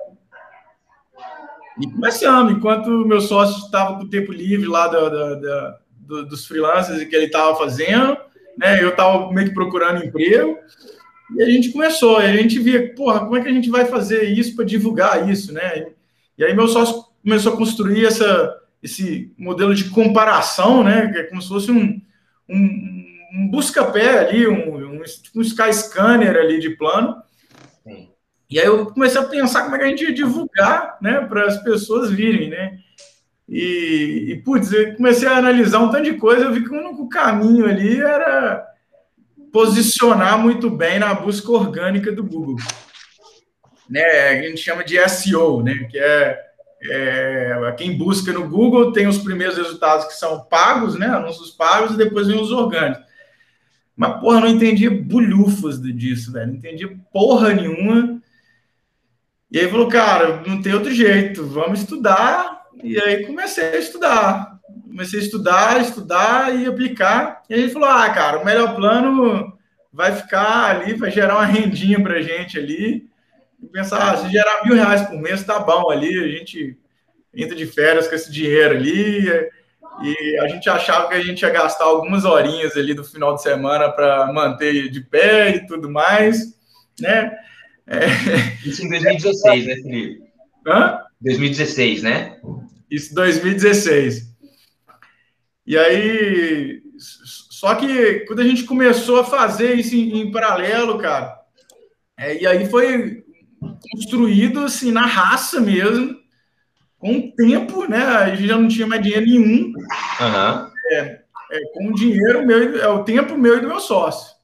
E começamos, enquanto meu sócio estava com o tempo livre lá da, da, da, dos freelancers que ele estava fazendo, né? Eu estava meio que procurando emprego. E a gente começou, e a gente via, porra, como é que a gente vai fazer isso para divulgar isso, né? E aí meu sócio começou a construir essa, esse modelo de comparação, né? Que é como se fosse um, um, um busca-pé ali, um, um, um Sky Scanner ali de plano. Sim. E aí eu comecei a pensar como é que a gente ia divulgar, né, para as pessoas virem, né? E, e, putz, eu comecei a analisar um tanto de coisa, eu vi que o único caminho ali era posicionar muito bem na busca orgânica do Google. Né, a gente chama de SEO, né, que é é, quem busca no Google tem os primeiros resultados que são pagos, né, anúncios pagos, e depois vem os orgânicos. Mas, porra, não entendia bulhufas disso, velho. Não entendia porra nenhuma. E aí falou, cara, não tem outro jeito, vamos estudar. E aí comecei a estudar. Comecei a estudar, estudar e aplicar. E a gente falou, ah, cara, o melhor plano vai ficar ali, vai gerar uma rendinha pra gente ali. Pensar, ah, se gerar mil reais por mês, tá bom ali, a gente entra de férias com esse dinheiro ali. E a gente achava que a gente ia gastar algumas horinhas ali do final de semana para manter de pé e tudo mais, né? É... Isso em 2016, né, Felipe? Hã? 2016, né? Isso, 2016. E aí, só que quando a gente começou a fazer isso em, em paralelo, cara, é, e aí foi construído assim na raça mesmo, com o tempo, né? A gente já não tinha mais dinheiro nenhum. Uhum. É, é, com o dinheiro meu, é o tempo meu e do meu sócio.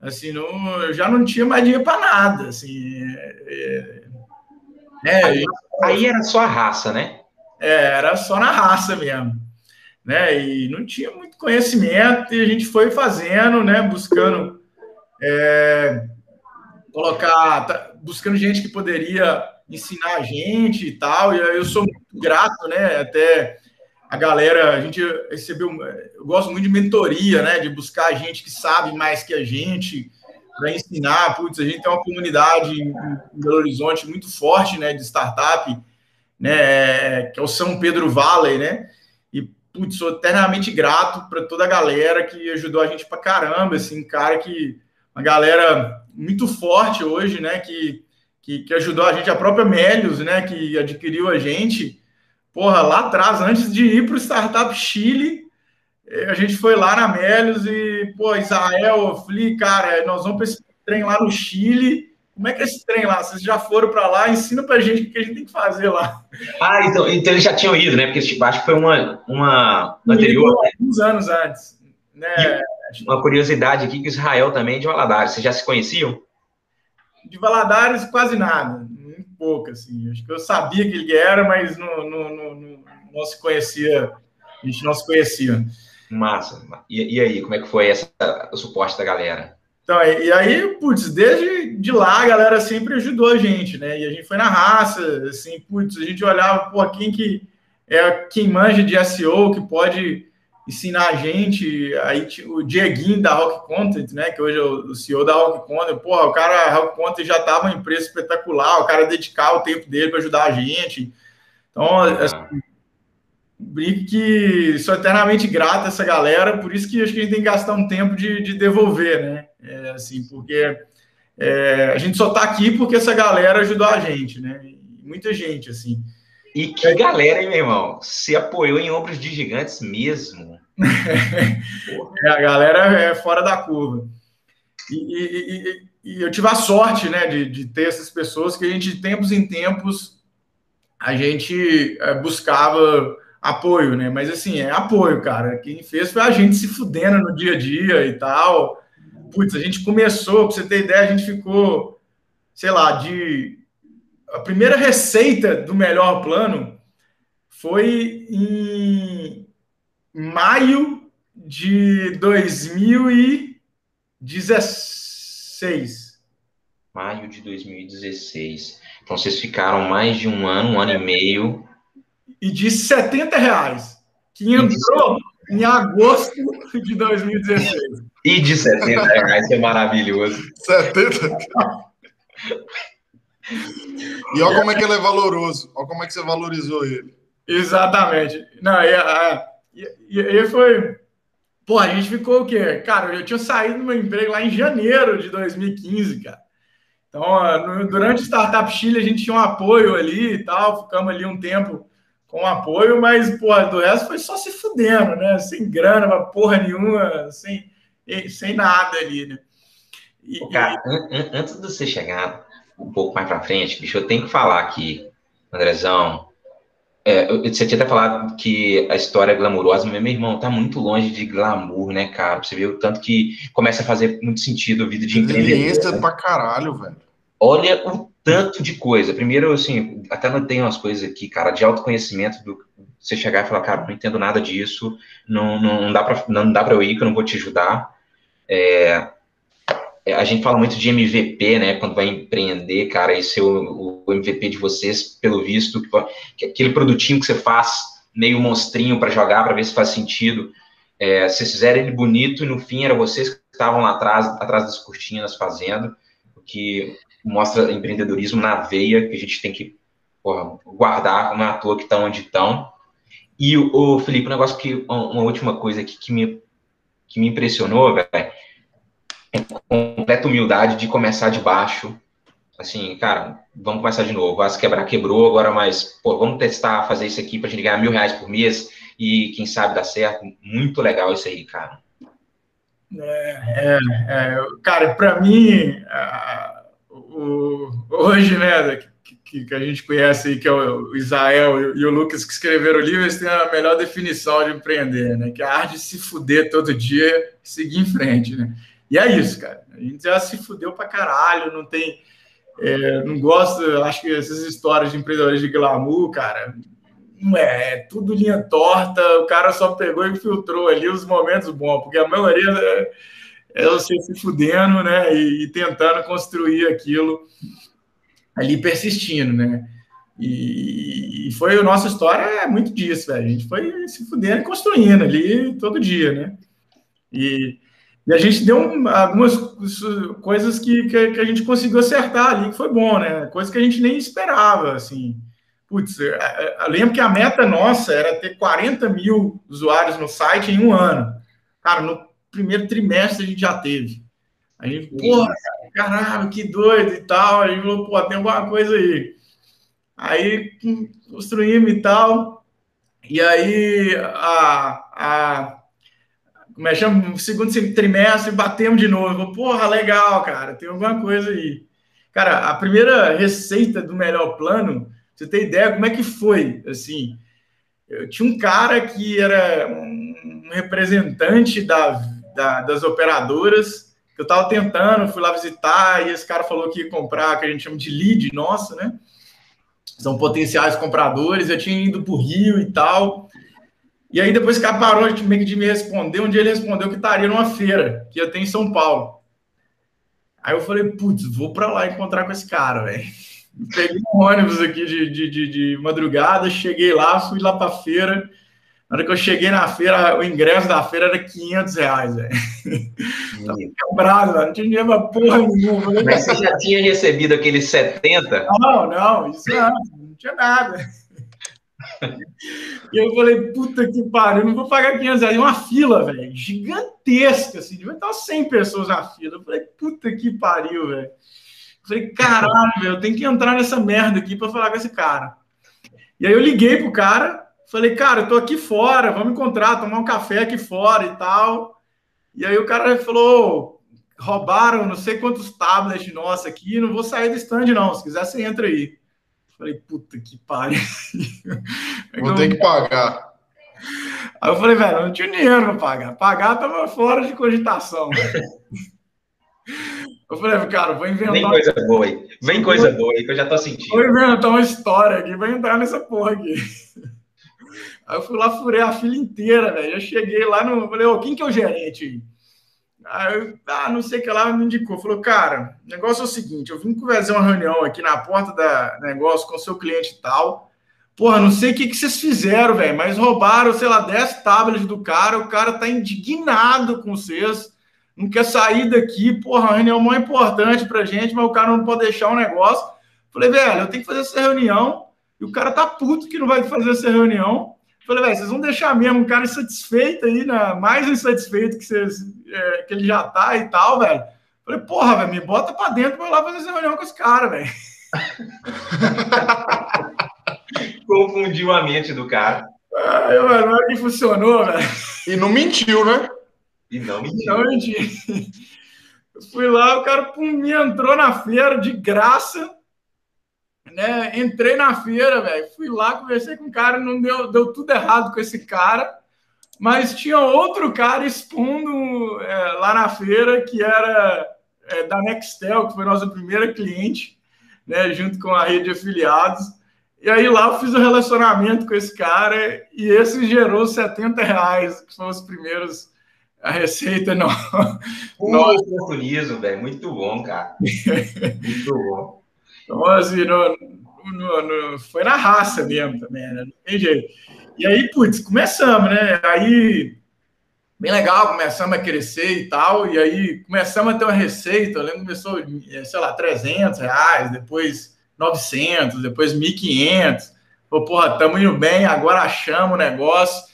Assim, não, eu já não tinha mais dinheiro para nada. Assim, é, é, aí, aí, era só a raça, né? É, era só na raça mesmo. Né? E não tinha muito conhecimento, e a gente foi fazendo, né? Buscando é, colocar, tá, buscando gente que poderia ensinar a gente e tal. E eu sou muito grato, né? Até a galera, a gente recebeu, eu gosto muito de mentoria, né? De buscar gente que sabe mais que a gente para ensinar. Putz, a gente tem uma comunidade em Belo Horizonte muito forte, né? De startup, né? Que é o São Pedro Valley, né? E putz, sou eternamente grato para toda a galera que ajudou a gente para caramba, assim, cara que uma galera muito forte hoje, né? Que que, que ajudou a gente, a própria Melios, né, que adquiriu a gente, porra, lá atrás, antes de ir para o Startup Chile, eh, a gente foi lá na Melios e, pô, Israel, eu falei, cara, nós vamos para esse trem lá no Chile, como é que é esse trem lá? Vocês já foram para lá, ensina para a gente o que a gente tem que fazer lá. Ah, então, então eles já tinham ido, né? Porque tipo, acho que foi uma, uma anterior. Alguns anos antes. Né? Uma curiosidade aqui que Israel também é de Valadares. Vocês já se conheciam? de Valadares, quase nada, muito pouco, assim. Acho que eu sabia que ele era, mas não, não, não, não se conhecia, a gente não se conhecia. Massa. E, e aí, como é que foi essa, o suporte da galera? Então, e aí, putz, desde de lá a galera sempre ajudou a gente, né? E a gente foi na raça, assim, putz, a gente olhava, pô, quem que é quem manja de SEO, que pode ensinar a gente. Aí o Dieguinho da Rock Content, né? Que hoje é o CEO da Rock Content, porra, o cara, a Rock Content já estava uma empresa espetacular, o cara dedicar o tempo dele para ajudar a gente. Então, assim, brinco que sou eternamente grato a essa galera, por isso que acho que a gente tem que gastar um tempo de, de devolver, né? É, assim, porque é, a gente só está aqui porque essa galera ajudou a gente, né? Muita gente, assim. E que galera, hein, meu irmão? Se apoiou em ombros de gigantes mesmo. é, a galera é fora da curva. E, e, e, e, eu tive a sorte, né, de, de ter essas pessoas que a gente, de tempos em tempos, a gente é, buscava apoio, né? Mas assim, é apoio, cara. Quem fez foi a gente se fudendo no dia a dia e tal. Putz, a gente começou, pra você ter ideia, a gente ficou, sei lá, de a primeira receita do melhor plano foi em maio de 2016. Maio de 2016. Então vocês ficaram mais de um ano, um ano e meio. E de 70 reais, que entrou em agosto de 2016. E de 70 reais, é maravilhoso. 70? E olha como é que ele é valoroso. Olha como é que você valorizou ele. Exatamente. Não, e, a, e, e foi. Pô, a gente ficou o quê? Cara, eu tinha saído do meu emprego lá em janeiro de 2015, cara. Então, no, durante o Startup Chile, a gente tinha um apoio ali e tal, ficamos ali um tempo com apoio, mas, pô, do resto foi só se fudendo, né? Sem grana, porra nenhuma, sem, sem nada ali, né? E, cara, e... antes de você chegar um pouco mais para frente, bicho, eu tenho que falar aqui, Andrezão. É, você tinha até falado que a história é glamurosa, mas meu irmão tá muito longe de glamour, né, cara? Você vê o tanto que começa a fazer muito sentido a vida de empreendedor. Né? pra caralho, velho. Olha o tanto de coisa. Primeiro, assim, até não tenho umas coisas aqui, cara, de autoconhecimento do você chegar e falar, cara, não entendo nada disso, não, não, dá para não dá para eu ir, que eu não vou te ajudar. É a gente fala muito de MVP, né? Quando vai empreender, cara, esse é o, o MVP de vocês, pelo visto, que, aquele produtinho que você faz meio monstrinho para jogar, para ver se faz sentido. É, vocês fizeram ele bonito e no fim era vocês que estavam lá atrás, atrás das cortinas fazendo, o que mostra empreendedorismo na veia, que a gente tem que porra, guardar, não é à toa que estão onde estão. E o, o Felipe, um negócio que, uma última coisa aqui que me, que me impressionou, velho, é completa humildade de começar de baixo. Assim, cara, vamos começar de novo. As quebrar quebrou, agora mas, pô, vamos testar, fazer isso aqui pra gente ganhar mil reais por mês e quem sabe dar certo. Muito legal isso aí, cara. É, é, é cara, para mim, o, hoje, né, que, que, a gente conhece aí, que é o Israel e o Lucas que escreveram o livro, eles têm a melhor definição de empreender, né? Que é a arte de se fuder todo dia e seguir em frente, né? E é isso, cara. A gente já se fudeu pra caralho, não tem. É, não gosto, acho que essas histórias de empreendedores de glamour, cara, não é, é tudo linha torta, o cara só pegou e filtrou ali os momentos bons, porque a maioria é, é você se fudendo, né, e, e tentando construir aquilo ali persistindo, né? E, e foi a nossa história é muito disso, velho. A gente foi se fudendo e construindo ali todo dia, né? E, e a gente deu um, algumas coisas que, que, que, a gente conseguiu acertar ali, que foi bom, né? Coisas que a gente nem esperava, assim. Putz, eu, eu lembro que a meta nossa era ter 40 mil usuários no site em um ano. Cara, no primeiro trimestre a gente já teve. A gente, porra, caralho, que doido e tal. Aí falou, pô, tem alguma coisa aí. Aí construímos e tal. E aí, a, a, como é que? Segundo trimestre, batemos de novo. Porra, legal, cara, tem alguma coisa aí. Cara, a primeira receita do melhor plano, você tem ideia como é que foi? Assim, eu tinha um cara que era um representante da, da das operadoras eu estava tentando, fui lá visitar, e esse cara falou que ia comprar, que a gente chama de lead nosso, né? São potenciais compradores, eu tinha ido para o Rio e tal. E aí depois o cara parou meio que de me responder, um dia ele respondeu que estaria numa feira, que ia ter em São Paulo. Aí eu falei, putz, vou para lá encontrar com esse cara, velho. Peguei um ônibus aqui de, de, de, de madrugada, cheguei lá, fui lá para feira, na hora que eu cheguei na feira, o ingresso da feira era 500 reais, velho. Quebrado, não tinha dinheiro pra porra nenhuma. Mas você já tinha recebido aqueles 70? Não, não, isso não, não tinha nada. E eu falei, puta que pariu, não vou pagar 500 reais. E uma fila, velho, gigantesca, assim, devia estar 100 pessoas na fila. Eu falei, puta que pariu, velho. Falei, caralho, velho, eu tenho que entrar nessa merda aqui para falar com esse cara. E aí eu liguei pro cara, Falei, cara, eu tô aqui fora, vamos encontrar, tomar um café aqui fora e tal. E aí o cara falou, roubaram não sei quantos tablets nossos aqui, não vou sair do stand não, se quiser você entra aí. Falei, puta que pariu. Vou ter que pagar. Aí eu falei, velho, não tinha dinheiro para pagar. Pagar tava fora de cogitação. Eu falei, cara, vou inventar. Vem coisa boa aí. Vem coisa boa aí que eu já tô sentindo. Vou inventar uma história aqui, vou entrar nessa porra aqui. Aí eu fui lá, furei a fila inteira, velho. Eu cheguei lá no. Falei, ô, quem que é o gerente aí? Aí ah, não sei o que lá, me indicou. Falou, cara, o negócio é o seguinte: eu vim fazer uma reunião aqui na porta da negócio com o seu cliente tal. Porra, não sei o que, que vocês fizeram, velho, mas roubaram, sei lá, 10 tablets do cara. O cara tá indignado com vocês, não quer sair daqui. Porra, a reunião mais importante pra gente, mas o cara não pode deixar o negócio. Falei, velho, eu tenho que fazer essa reunião e o cara tá puto que não vai fazer essa reunião. Falei, velho, vocês vão deixar mesmo um cara insatisfeito aí, né? mais insatisfeito que, vocês, é, que ele já tá e tal, velho. Falei, porra, velho, me bota pra dentro pra eu lá fazer essa reunião com esse cara, velho. Confundiu a mente do cara. Ah, eu, velho, não é que funcionou, velho. E não mentiu, né? E não mentiu. Não mentiu. fui lá, o cara pum, me entrou na feira de graça né? Entrei na feira, velho. Fui lá, conversei com o cara, não deu, deu tudo errado com esse cara. Mas tinha outro cara expondo é, lá na feira que era é, da Nextel, que foi nossa primeira cliente, né? Junto com a rede de afiliados. E aí lá eu fiz o um relacionamento com esse cara e esse gerou 70 reais, que foram os primeiros A receita não. Nossa, oportunismo, velho. Muito bom, cara. Muito bom. Então, assim, no, no, no, foi na raça mesmo também, né? Não tem jeito. E aí, putz, começamos, né? Aí, bem legal, começamos a crescer e tal. E aí, começamos a ter uma receita. Eu lembro que começou, sei lá, 300 reais, depois 900, depois 1.500. Pô, porra, estamos indo bem, agora achamos o negócio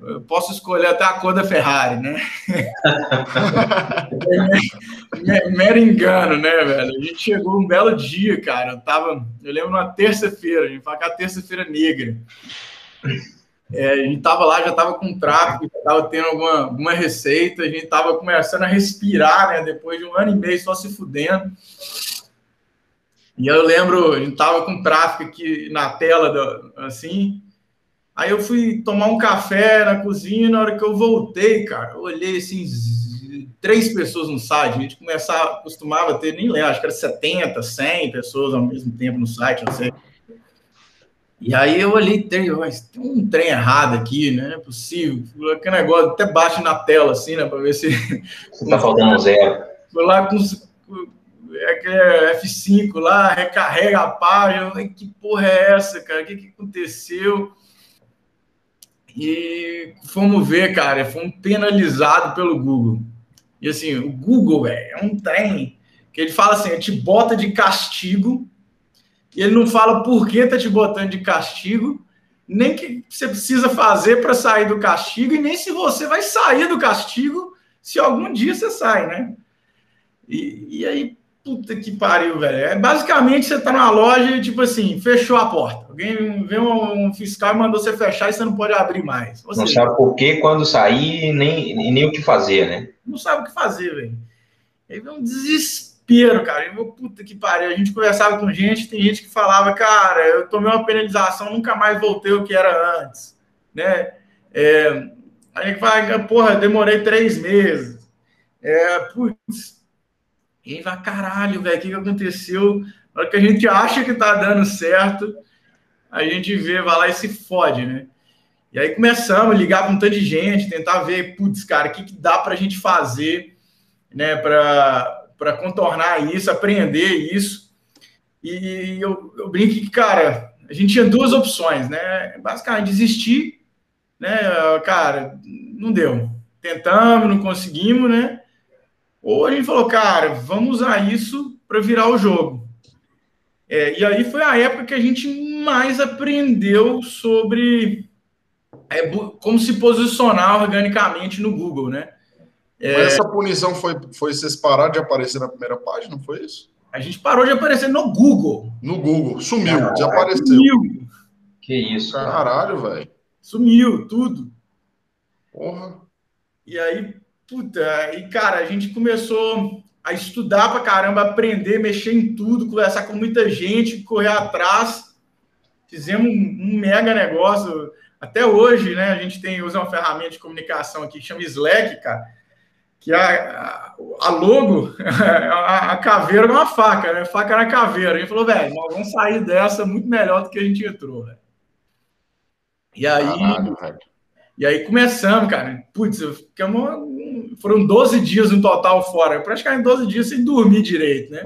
eu posso escolher até a cor da Ferrari, né? Mero engano, né, velho? A gente chegou um belo dia, cara. Eu tava, eu lembro numa terça-feira, a gente fala que é a terça-feira negra. É, a gente tava lá, já tava com tráfego, já tava tendo alguma, alguma receita, a gente tava começando a respirar, né? Depois de um ano e meio só se fudendo. E eu lembro, a gente tava com tráfego aqui na tela, do, assim, Aí eu fui tomar um café na cozinha, na hora que eu voltei, cara, eu olhei assim, três pessoas no site, a gente começava, costumava ter, nem lembro, acho que era 70, 100 pessoas ao mesmo tempo no site, não sei. E aí eu olhei, tem, tem um trem errado aqui, né? Não é possível. Que negócio, até bate na tela, assim, né? Para ver se. Tá faltando um zero. Foi lá com é, é F5 lá, recarrega a página. Que porra é essa, cara? O que, que aconteceu? E fomos ver, cara, fomos penalizados pelo Google. E assim, o Google, véio, é um trem que ele fala assim, ele te bota de castigo, e ele não fala por que tá te botando de castigo, nem que você precisa fazer para sair do castigo, e nem se você vai sair do castigo se algum dia você sai, né? E, e aí Puta que pariu, velho. É, basicamente, você tá numa loja e, tipo assim, fechou a porta. Alguém vê um fiscal e mandou você fechar e você não pode abrir mais. Ou não seja, sabe por que quando sair nem, nem o que fazer, né? Não sabe o que fazer, velho. Aí vem um desespero, cara. Eu, puta que pariu. A gente conversava com gente, tem gente que falava, cara, eu tomei uma penalização, nunca mais voltei o que era antes, né? É, aí vai, porra, demorei três meses. É, putz, e aí vai, caralho, velho, o que, que aconteceu? Na hora que a gente acha que tá dando certo, a gente vê, vai lá e se fode, né? E aí começamos a ligar com um tanto de gente, tentar ver, putz, cara, o que, que dá para a gente fazer, né, para contornar isso, aprender isso. E eu, eu brinco que, cara, a gente tinha duas opções, né? Basicamente, desistir, né? Cara, não deu. Tentamos, não conseguimos, né? Ou a gente falou, cara, vamos usar isso para virar o jogo. É, e aí foi a época que a gente mais aprendeu sobre é, como se posicionar organicamente no Google, né? É, Mas essa punição foi, foi vocês pararam de aparecer na primeira página, não foi isso? A gente parou de aparecer no Google. No Google, sumiu, Caralho, desapareceu. Sumiu. Que isso. Caralho, velho. Sumiu, tudo. Porra. E aí, Puta, e cara, a gente começou a estudar pra caramba, aprender, mexer em tudo, conversar com muita gente, correr atrás. Fizemos um, mega negócio. Até hoje, né, a gente tem usa uma ferramenta de comunicação aqui que chama Slack, cara, que a, a logo, a, a caveira é uma faca, né? Faca na caveira. A gente falou, velho, nós vamos sair dessa muito melhor do que a gente entrou, velho. E aí, Caralho, e aí começamos, cara. Putz, ficamos foram 12 dias no total fora. Praticamente 12 dias sem dormir direito, né?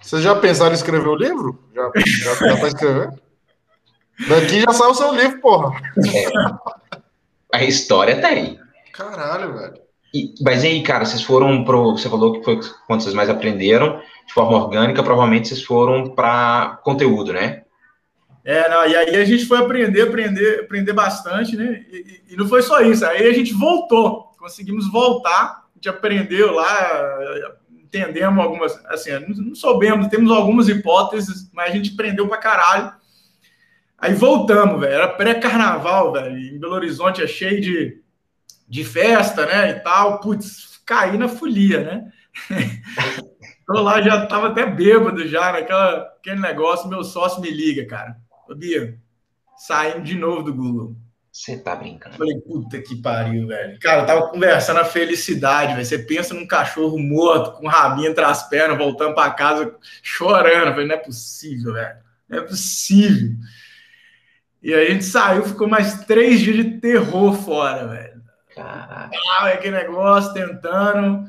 Vocês já pensaram em escrever o livro? Já, já, já tá escrevendo? Daqui já saiu o seu livro, porra. É. A história tem. Caralho, velho. E, mas aí, cara, vocês foram pro. Você falou que foi quando vocês mais aprenderam de forma orgânica, provavelmente vocês foram para conteúdo, né? É, não, e aí a gente foi aprender, aprender, aprender bastante, né? E, e, não foi só isso, aí a gente voltou conseguimos voltar, a gente aprendeu lá, entendemos algumas, assim, não soubemos, temos algumas hipóteses, mas a gente aprendeu pra caralho. Aí voltamos, velho, era pré-carnaval, velho, em Belo Horizonte é cheio de, de festa, né, e tal, putz, caí na folia, né? Tô lá, já tava até bêbado já, naquela, aquele negócio, meu sócio me liga, cara. Ô, Bia, saímos de novo do Google. Você tá brincando. Falei, puta que pariu, velho. Cara, eu tava conversando a felicidade, velho. Você pensa num cachorro morto, com o rabinho entre as pernas, voltando para casa, chorando. falei, não é possível, velho. Não é possível. E aí a gente saiu, ficou mais três dias de terror fora, velho. Caraca. Ah, aquele negócio, tentando.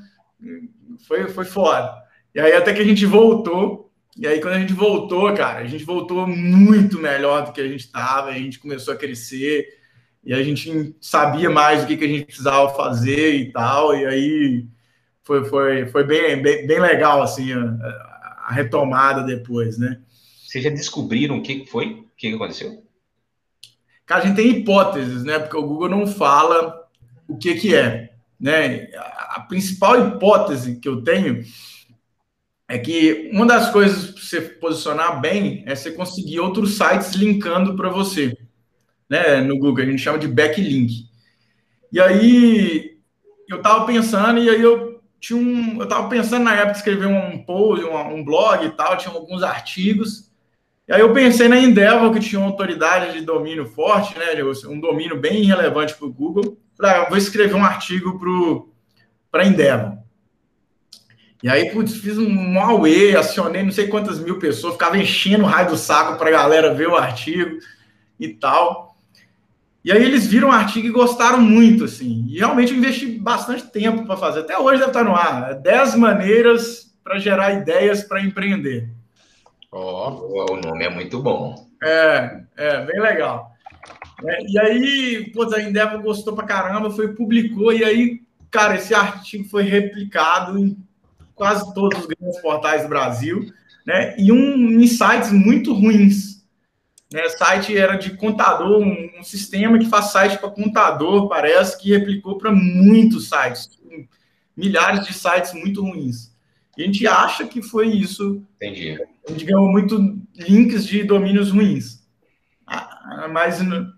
Foi, foi foda. E aí até que a gente voltou. E aí quando a gente voltou, cara, a gente voltou muito melhor do que a gente estava. A gente começou a crescer. E a gente sabia mais o que, que a gente precisava fazer e tal. E aí foi, foi, foi bem, bem, bem legal, assim, a, a retomada depois, né? Vocês já descobriram o que foi? O que aconteceu? Cara, a gente tem hipóteses, né? Porque o Google não fala o que, que é. Né? A principal hipótese que eu tenho é que uma das coisas para você posicionar bem é você conseguir outros sites linkando para você. Né? No Google, a gente chama de backlink. E aí eu estava pensando, e aí eu tinha um. Eu estava pensando na época de escrever um post, um, um blog e tal, tinha alguns artigos. E aí eu pensei na Endeavor, que tinha uma autoridade de domínio forte, né? Um domínio bem relevante para o Google. Falei, ah, vou escrever um artigo para a Endeavor. E aí, putz, fiz um Huawei, acionei não sei quantas mil pessoas, ficava enchendo o raio do saco para a galera ver o artigo e tal. E aí eles viram o artigo e gostaram muito, assim. E realmente eu investi bastante tempo para fazer. Até hoje deve estar no ar. 10 maneiras para gerar ideias para empreender. Oh, o nome é muito bom. É, é bem legal. É, e aí, pô, a Endeavor gostou pra caramba, foi publicou, e aí, cara, esse artigo foi replicado em quase todos os grandes portais do Brasil, né? E um sites muito ruins. Né? Site era de contador, um, um sistema que faz site para contador, parece que replicou para muitos sites, milhares de sites muito ruins. E a gente acha que foi isso. Entendi. A gente ganhou muito links de domínios ruins. Ah, mas não,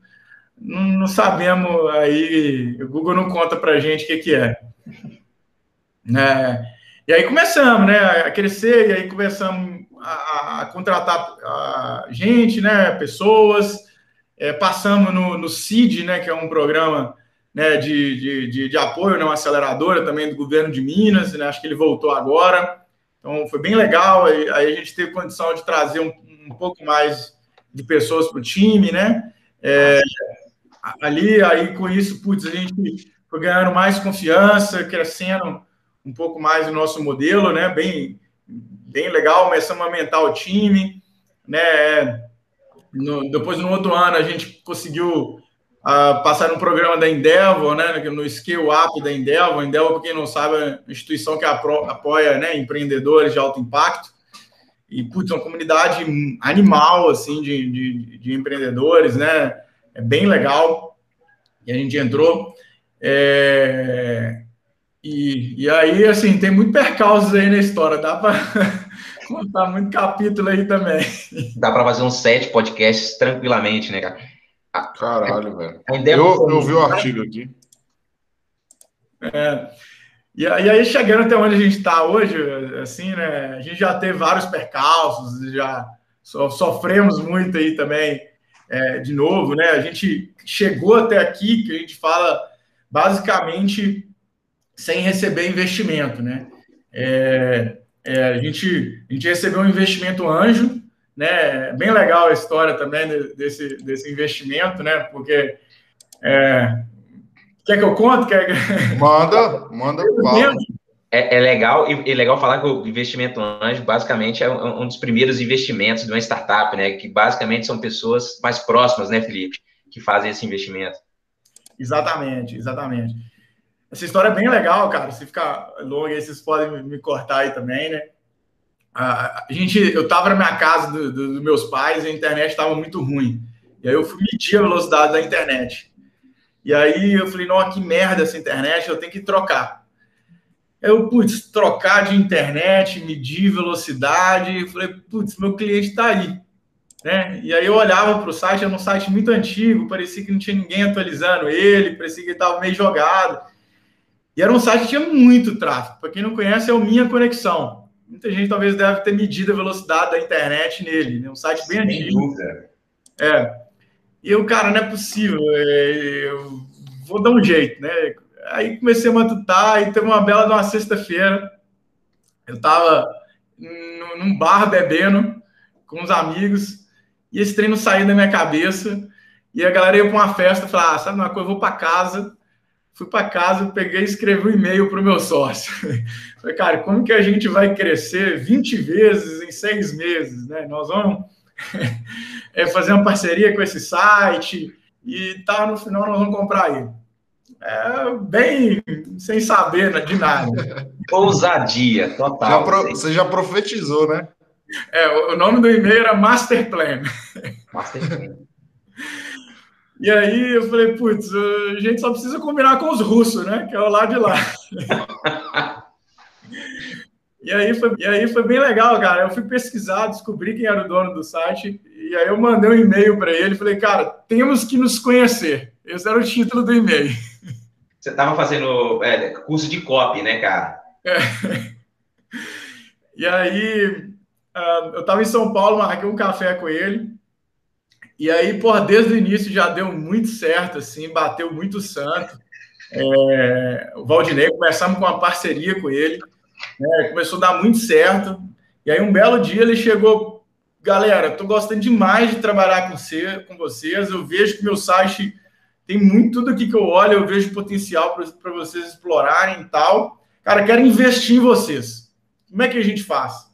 não, sabemos aí, o Google não conta para a gente o que, que é. é. E aí começamos, né, a crescer, e aí começamos a, a contratar a gente, né, pessoas, é, passamos no, no CID, né, que é um programa né, de, de, de, de, apoio, né, uma aceleradora também do governo de Minas, né, acho que ele voltou agora. Então foi bem legal. Aí, aí a gente teve condição de trazer um, um pouco mais de pessoas para o time, né? É, ali, aí com isso, putz, a gente foi ganhando mais confiança, crescendo um pouco mais o nosso modelo, né? Bem, bem legal, começamos a aumentar o time, né? No, depois, no outro ano, a gente conseguiu uh, passar no programa da Endeavor, né, no Scale Up da Endeavor. Endeavor, para quem não sabe, é uma instituição que apoia né, empreendedores de alto impacto. E, putz, é uma comunidade animal, assim, de, de, de empreendedores, né? É bem legal. E a gente entrou. É... E, e aí, assim, tem muito percalços aí na história. Dá para contar muito capítulo aí também. Dá para fazer uns sete podcasts tranquilamente, né, cara? Caralho, velho. Eu, eu vi o artigo aqui. É. E, aí, chegando até onde a gente está hoje, assim, né? A gente já teve vários percalços, já sofremos muito aí também, é, de novo, né? A gente chegou até aqui, que a gente fala basicamente sem receber investimento, né? É, é, a, gente, a gente recebeu um investimento anjo, né? Bem legal a história também desse, desse investimento, né? Porque é... quer que eu conte? Quer... Manda, manda. É, é, legal e é legal falar que o investimento anjo basicamente é um, um dos primeiros investimentos de uma startup, né? Que basicamente são pessoas mais próximas, né, Felipe, que fazem esse investimento. Exatamente, exatamente. Essa história é bem legal, cara. Se ficar longa, aí vocês podem me cortar aí também, né? a gente, eu estava na minha casa dos do, meus pais e a internet estava muito ruim. E aí eu fui medir a velocidade da internet. E aí eu falei, não, que merda essa internet, eu tenho que trocar. Eu, putz, trocar de internet, medir velocidade, eu falei, putz, meu cliente está aí. Né? E aí eu olhava para o site, era um site muito antigo, parecia que não tinha ninguém atualizando ele, parecia que ele estava meio jogado. E era um site que tinha muito tráfego. Para quem não conhece, é o Minha Conexão muita gente talvez deve ter medido a velocidade da internet nele, né? Um site bem Sem antigo. Dúvida. É. E eu, cara, não é possível. É, eu vou dar um jeito, né? Aí comecei a matutar e teve uma bela de uma sexta-feira. Eu tava num bar bebendo com uns amigos e esse treino saiu da minha cabeça. E a galera ia para uma festa e falava: ah, sabe uma coisa, eu vou para casa, fui para casa, peguei e escrevi um e-mail para o meu sócio. Falei, cara, como que a gente vai crescer 20 vezes em seis meses? Né? Nós vamos é, fazer uma parceria com esse site e tá, no final nós vamos comprar aí. É, bem sem saber de nada. Ousadia, total. Já pro, você já profetizou, né? É, o nome do e-mail era Master Plan. Master Plan. E aí eu falei, putz, a gente só precisa combinar com os russos, né? Que é o lado de lá. e, aí foi, e aí foi bem legal, cara. Eu fui pesquisar, descobri quem era o dono do site, e aí eu mandei um e-mail para ele. Falei, cara, temos que nos conhecer. Esse era o título do e-mail. Você estava fazendo é, curso de copy, né, cara? É. E aí, uh, eu estava em São Paulo, marquei um café com ele. E aí, por desde o início já deu muito certo, assim, bateu muito santo. É, o Valdinei, começamos com uma parceria com ele, né, começou a dar muito certo. E aí, um belo dia, ele chegou, galera, tô gostando demais de trabalhar com, você, com vocês, eu vejo que meu site tem muito tudo aqui que eu olho, eu vejo potencial para vocês explorarem e tal. Cara, quero investir em vocês. Como é que a gente faz?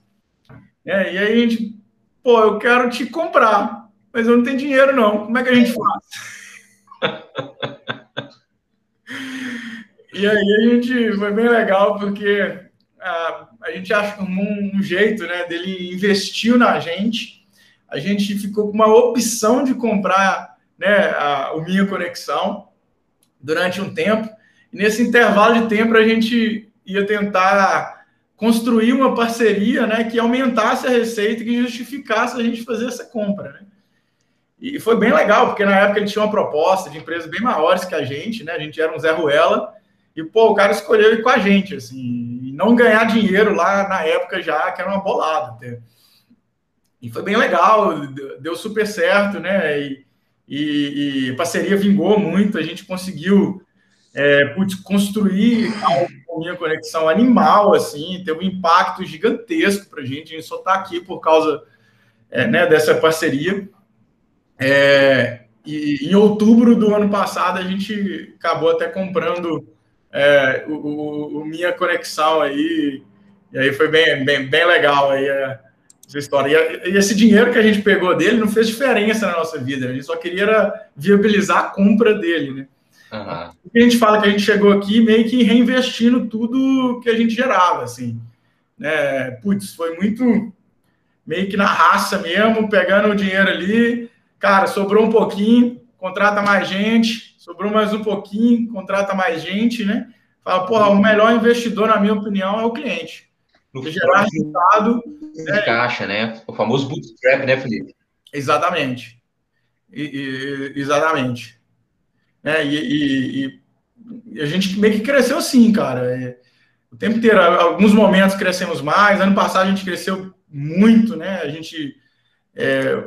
É, e aí a gente, pô, eu quero te comprar mas eu não tenho dinheiro, não. Como é que a gente faz? e aí a gente foi bem legal, porque a, a gente achou um, um jeito né, dele investiu na gente. A gente ficou com uma opção de comprar né, a, o Minha Conexão durante um tempo. E nesse intervalo de tempo a gente ia tentar construir uma parceria né, que aumentasse a receita, que justificasse a gente fazer essa compra. Né? E foi bem legal, porque na época ele tinha uma proposta de empresas bem maiores que a gente, né? A gente era um Zé Ruela, e pô, o cara escolheu ir com a gente, assim, e não ganhar dinheiro lá na época já, que era uma bolada. Até. E foi bem legal, deu super certo, né? E, e, e parceria vingou muito, a gente conseguiu é, construir a minha conexão animal, assim, teve um impacto gigantesco para a gente, a gente só está aqui por causa é, né, dessa parceria. É, e em outubro do ano passado a gente acabou até comprando é, o, o, Minha Conexão aí, e aí foi bem, bem, bem legal aí é, essa história. E, e, esse dinheiro que a gente pegou dele não fez diferença na nossa vida, a gente só queria viabilizar a compra dele, né? Uhum. A gente fala que a gente chegou aqui meio que reinvestindo tudo que a gente gerava, assim. Né? Putz, foi muito meio que na raça mesmo, pegando o dinheiro ali, Cara, sobrou um pouquinho, contrata mais gente, sobrou mais um pouquinho, contrata mais gente, né? Fala, porra, o melhor investidor, na minha opinião, é o cliente. No gerar resultado. Né? Caixa, né? O famoso bootstrap, né, Felipe? Exatamente. E, e, exatamente. É, e, e, a gente meio que cresceu assim, cara. É, o tempo inteiro, alguns momentos crescemos mais. Ano passado a gente cresceu muito, né? A gente. É,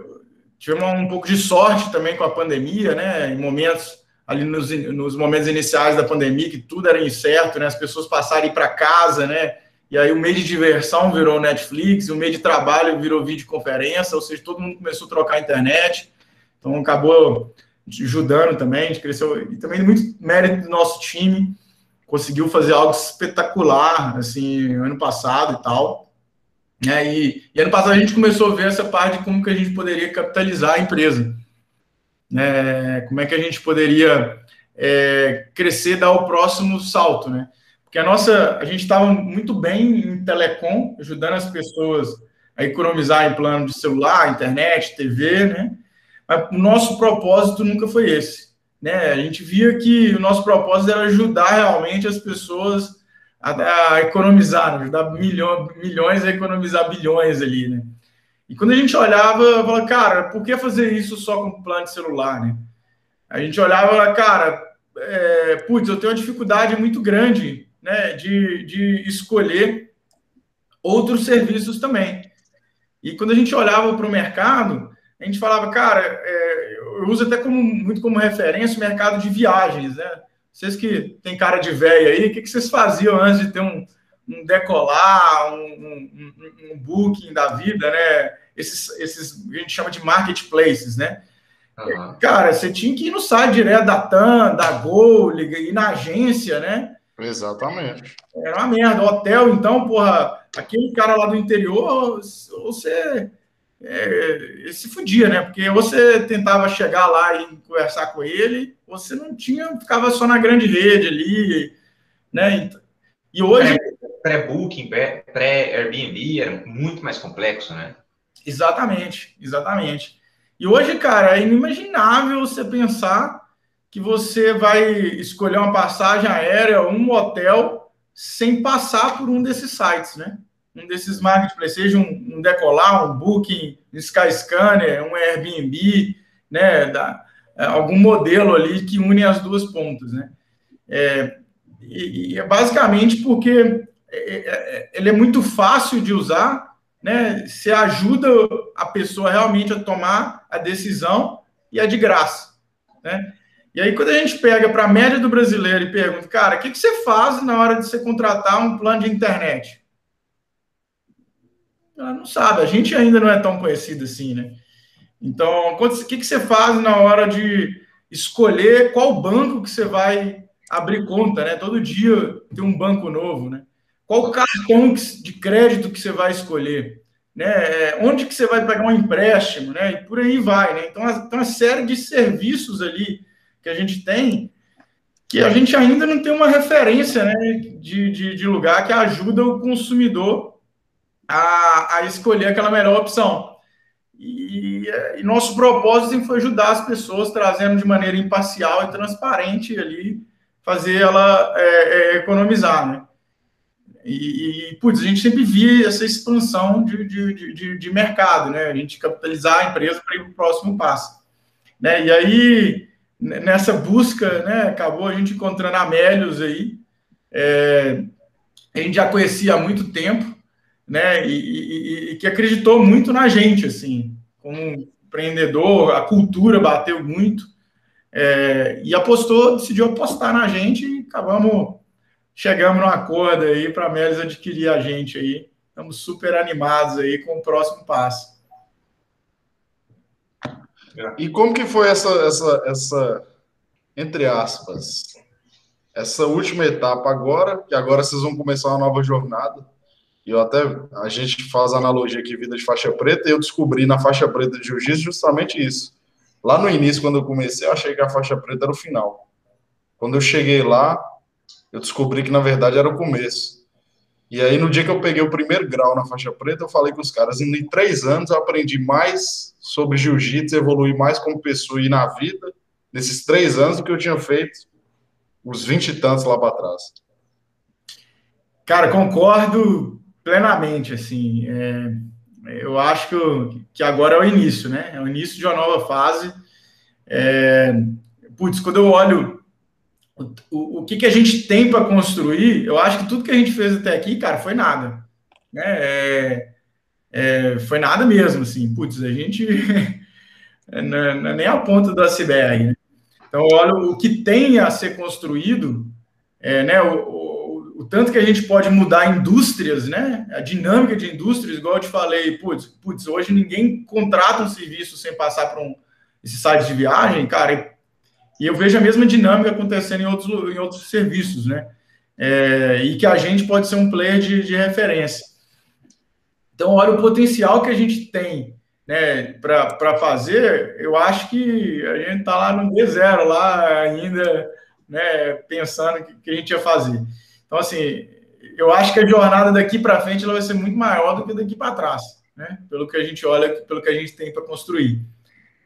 tivemos um pouco de sorte também com a pandemia, né? Em momentos ali nos, nos momentos iniciais da pandemia que tudo era incerto, né? As pessoas passarem para casa, né? E aí o meio de diversão virou Netflix, o meio de trabalho virou videoconferência, ou seja, todo mundo começou a trocar a internet. Então acabou ajudando também, a gente cresceu e também muito mérito do nosso time, conseguiu fazer algo espetacular assim ano passado e tal. Né? E, e, ano passado a gente começou a ver essa parte de como que a gente poderia capitalizar a empresa. Né? Como é que a gente poderia é, crescer, dar o próximo salto, né? Porque a nossa, a gente estava muito bem em telecom, ajudando as pessoas a economizar em plano de celular, internet, TV, né? Mas o nosso propósito nunca foi esse, né? A gente via que o nosso propósito era ajudar realmente as pessoas a, a economizar, né? ajudar milhões, a economizar bilhões ali, né? E quando a gente olhava, falava, cara, por que fazer isso só com plano de celular, né? A gente olhava, cara, é, putz, eu tenho uma dificuldade muito grande, né, de, de escolher outros serviços também. E quando a gente olhava para o mercado, a gente falava, cara, é, eu uso até como, muito como referência o mercado de viagens, né? Vocês que têm cara de velho aí, o que, que vocês faziam antes de ter um, um decolar, um, um, um, booking da vida, né? Esses, esses a gente chama de marketplaces, né? Uhum. Cara, você tinha que ir no site direto da TAM, da Gol, ir na agência, né? Exatamente. Era uma merda. Hotel, então, porra, aquele cara lá do interior, você é, se fudia, né? Porque você tentava chegar lá e conversar com ele, você não tinha, ficava só na grande rede ali, né? E hoje. Pré-booking, pré-Airbnb era muito mais complexo, né? Exatamente, exatamente. E hoje, cara, é inimaginável você pensar que você vai escolher uma passagem aérea, um hotel, sem passar por um desses sites, né? Um desses marketplaces, seja um, um Decolar, um Booking, um Skyscanner, um Airbnb, né? Da, é, algum modelo ali que une as duas pontas, né? É, e, e é basicamente porque é, é, ele é muito fácil de usar, né? Você ajuda a pessoa realmente a tomar a decisão e é de graça, né? E aí, quando a gente pega para a média do brasileiro e pergunta, cara, o que, que você faz na hora de você contratar um plano de internet? Ela não sabe, a gente ainda não é tão conhecido assim, né? Então, o que, que você faz na hora de escolher qual banco que você vai abrir conta, né? Todo dia tem um banco novo, né? Qual cartão de crédito que você vai escolher? Né? É, onde que você vai pegar um empréstimo, né? E por aí vai, né? Então, tem uma série de serviços ali que a gente tem, que a gente ainda não tem uma referência né, de, de, de lugar que ajuda o consumidor a, a escolher aquela melhor opção. E, e, nosso propósito foi ajudar as pessoas, trazendo de maneira imparcial e transparente ali, fazer ela é, é, economizar, né? E, e, putz, a gente sempre via essa expansão de, de, de, de mercado, né? A gente capitalizar a empresa para ir para o próximo passo. Né? E aí, nessa busca, né, acabou a gente encontrando Amélios aí, é, a gente já conhecia há muito tempo, né, e, e, e, que acreditou muito na gente, assim, como empreendedor, a cultura bateu muito, é, e apostou, decidiu apostar na gente e acabamos, chegamos num acordo aí para a Amélios adquirir a gente aí, estamos super animados aí com o próximo passo. E como que foi essa, essa, essa, entre aspas, essa última etapa agora, que agora vocês vão começar uma nova jornada. E eu até, a gente faz analogia aqui, vida de faixa preta, e eu descobri na faixa preta de jiu-jitsu justamente isso. Lá no início, quando eu comecei, eu achei que a faixa preta era o final. Quando eu cheguei lá, eu descobri que na verdade era o começo. E aí, no dia que eu peguei o primeiro grau na faixa preta, eu falei com os caras, em três anos eu aprendi mais sobre jiu-jitsu, evoluí mais como pessoa e na vida, nesses três anos, do que eu tinha feito os vinte e tantos lá para trás. Cara, concordo plenamente, assim, é, eu acho que, que agora é o início, né, é o início de uma nova fase, é, putz, quando eu olho o, o, que, que a gente tem para construir, eu acho que tudo que a gente fez até aqui, cara, foi nada. Né? É, é, foi nada mesmo, assim. Putz, a gente não, é, não é nem a ponta do iceberg. Né? Então, olha, o que tem a ser construído, é, né, o, o, o, tanto que a gente pode mudar indústrias, né, a dinâmica de indústrias, igual eu te falei, putz, putz hoje ninguém contrata um serviço sem passar por um, esse site de viagem, cara, e eu vejo a mesma dinâmica acontecendo em outros, em outros serviços, né? É, e que a gente pode ser um player de, de referência. Então, olha o potencial que a gente tem né, para fazer. Eu acho que a gente está lá no D0, lá ainda, né, pensando que, que a gente ia fazer. Então, assim, eu acho que a jornada daqui para frente ela vai ser muito maior do que daqui para trás, né? Pelo que a gente olha, pelo que a gente tem para construir.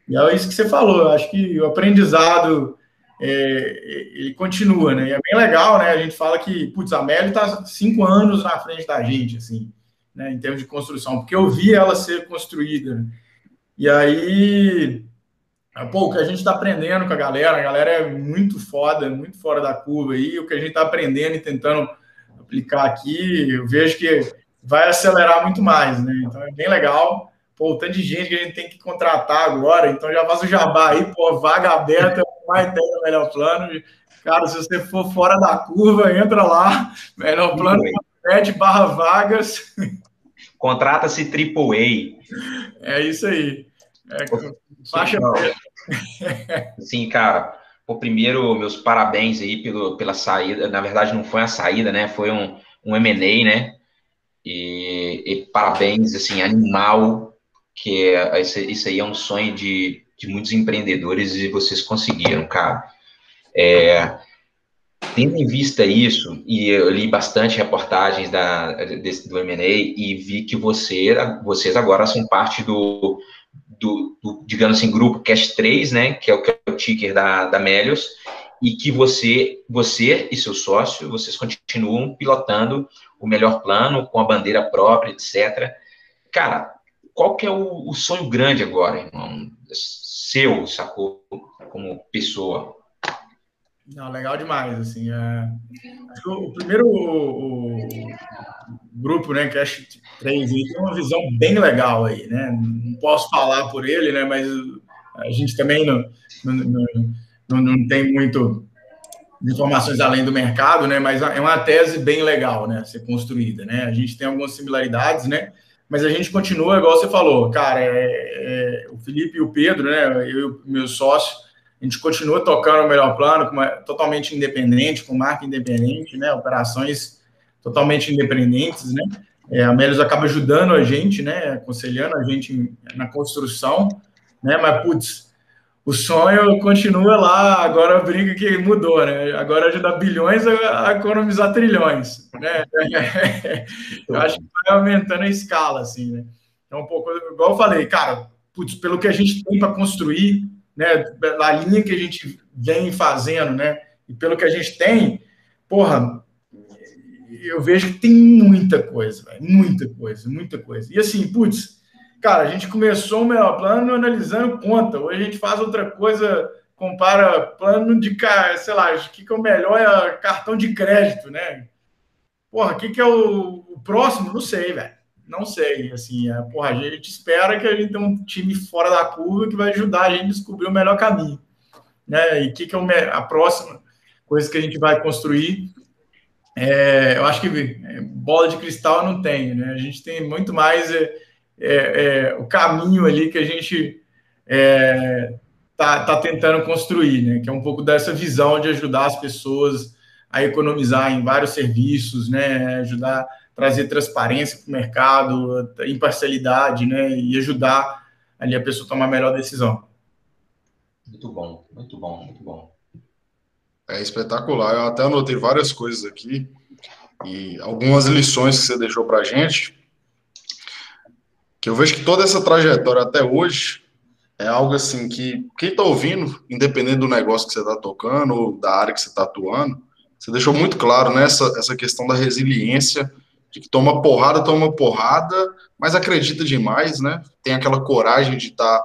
E é isso que você falou, eu acho que o aprendizado é, ele continua, né? E é bem legal, né? A gente fala que, putz, a Meli está cinco anos na frente da gente, assim, né? Em termos de construção, porque eu vi ela ser construída. Né? E aí, pô, o que a gente está aprendendo com a galera, a galera é muito foda, muito fora da curva aí, o que a gente está aprendendo e tentando aplicar aqui, eu vejo que vai acelerar muito mais, né? Então é bem legal pô, o tanto de gente que a gente tem que contratar agora, então já faz o jabá aí, pô, vaga aberta, vai ter o melhor plano. Cara, se você for fora da curva, entra lá, melhor plano, pede barra vagas. Contrata-se AAA. É isso aí. É, faixa Sim, cara. O primeiro, meus parabéns aí pelo, pela saída. Na verdade, não foi a saída, né? Foi um, um M&A, né? E, e, parabéns, assim, animal, que é, isso aí é um sonho de, de muitos empreendedores e vocês conseguiram, cara. É, tendo em vista isso, e eu li bastante reportagens da, desse, do M&A e vi que você, vocês agora são parte do, do, do, digamos assim, grupo Cash 3, né, que é o, que é o ticker da, da Melios, e que você, você e seu sócio, vocês continuam pilotando o melhor plano, com a bandeira própria, etc. Cara, qual que é o, o sonho grande agora, irmão? Seu, sacou? Como pessoa. Não, legal demais, assim. É... O, o primeiro o, o, grupo, né, Cash 3, tem uma visão bem legal aí, né? Não posso falar por ele, né, mas a gente também não, não, não, não tem muito informações além do mercado, né? Mas é uma tese bem legal, né? Ser construída, né? A gente tem algumas similaridades, né? Mas a gente continua, igual você falou, cara. É, é, o Felipe e o Pedro, né? Eu e meu sócio, a gente continua tocando o melhor plano, uma, totalmente independente, com marca independente, né? Operações totalmente independentes, né? É, a Melis acaba ajudando a gente, né? Aconselhando a gente na construção, né? Mas, putz, o sonho continua lá, agora brinca que mudou, né? Agora ajuda bilhões a, economizar trilhões, né? eu acho que vai aumentando a escala, assim, né? Então, um pouco, igual eu falei, cara, putz, pelo que a gente tem para construir, né? A linha que a gente vem fazendo, né? E pelo que a gente tem, porra, eu vejo que tem muita coisa, véio, muita coisa, muita coisa. E assim, putz, Cara, a gente começou o melhor plano analisando conta. Hoje a gente faz outra coisa, compara plano de, sei lá, o que, que é o melhor é cartão de crédito, né? Porra, o que, que é o, o próximo? Não sei, velho. Não sei. Assim, é, porra, a gente espera que a gente tenha um time fora da curva que vai ajudar a gente a descobrir o melhor caminho. Né? E o que, que é o, a próxima coisa que a gente vai construir é, eu acho que é, bola de cristal não tenho, né? A gente tem muito mais é, é, é, o caminho ali que a gente tá, tá tentando construir, né? Que é um pouco dessa visão de ajudar as pessoas a economizar em vários serviços, né? Ajudar trazer transparência para o mercado, imparcialidade, né? E ajudar ali a pessoa a tomar a melhor decisão. Muito bom, muito bom, muito bom. É espetacular. Eu até anotei várias coisas aqui e algumas lições que você deixou para a gente que eu vejo que toda essa trajetória até hoje é algo assim que quem está ouvindo, independente do negócio que você está tocando ou da área que você está atuando, você deixou muito claro nessa né, essa questão da resiliência, de que toma porrada, toma porrada, mas acredita demais, né? Tem aquela coragem de estar tá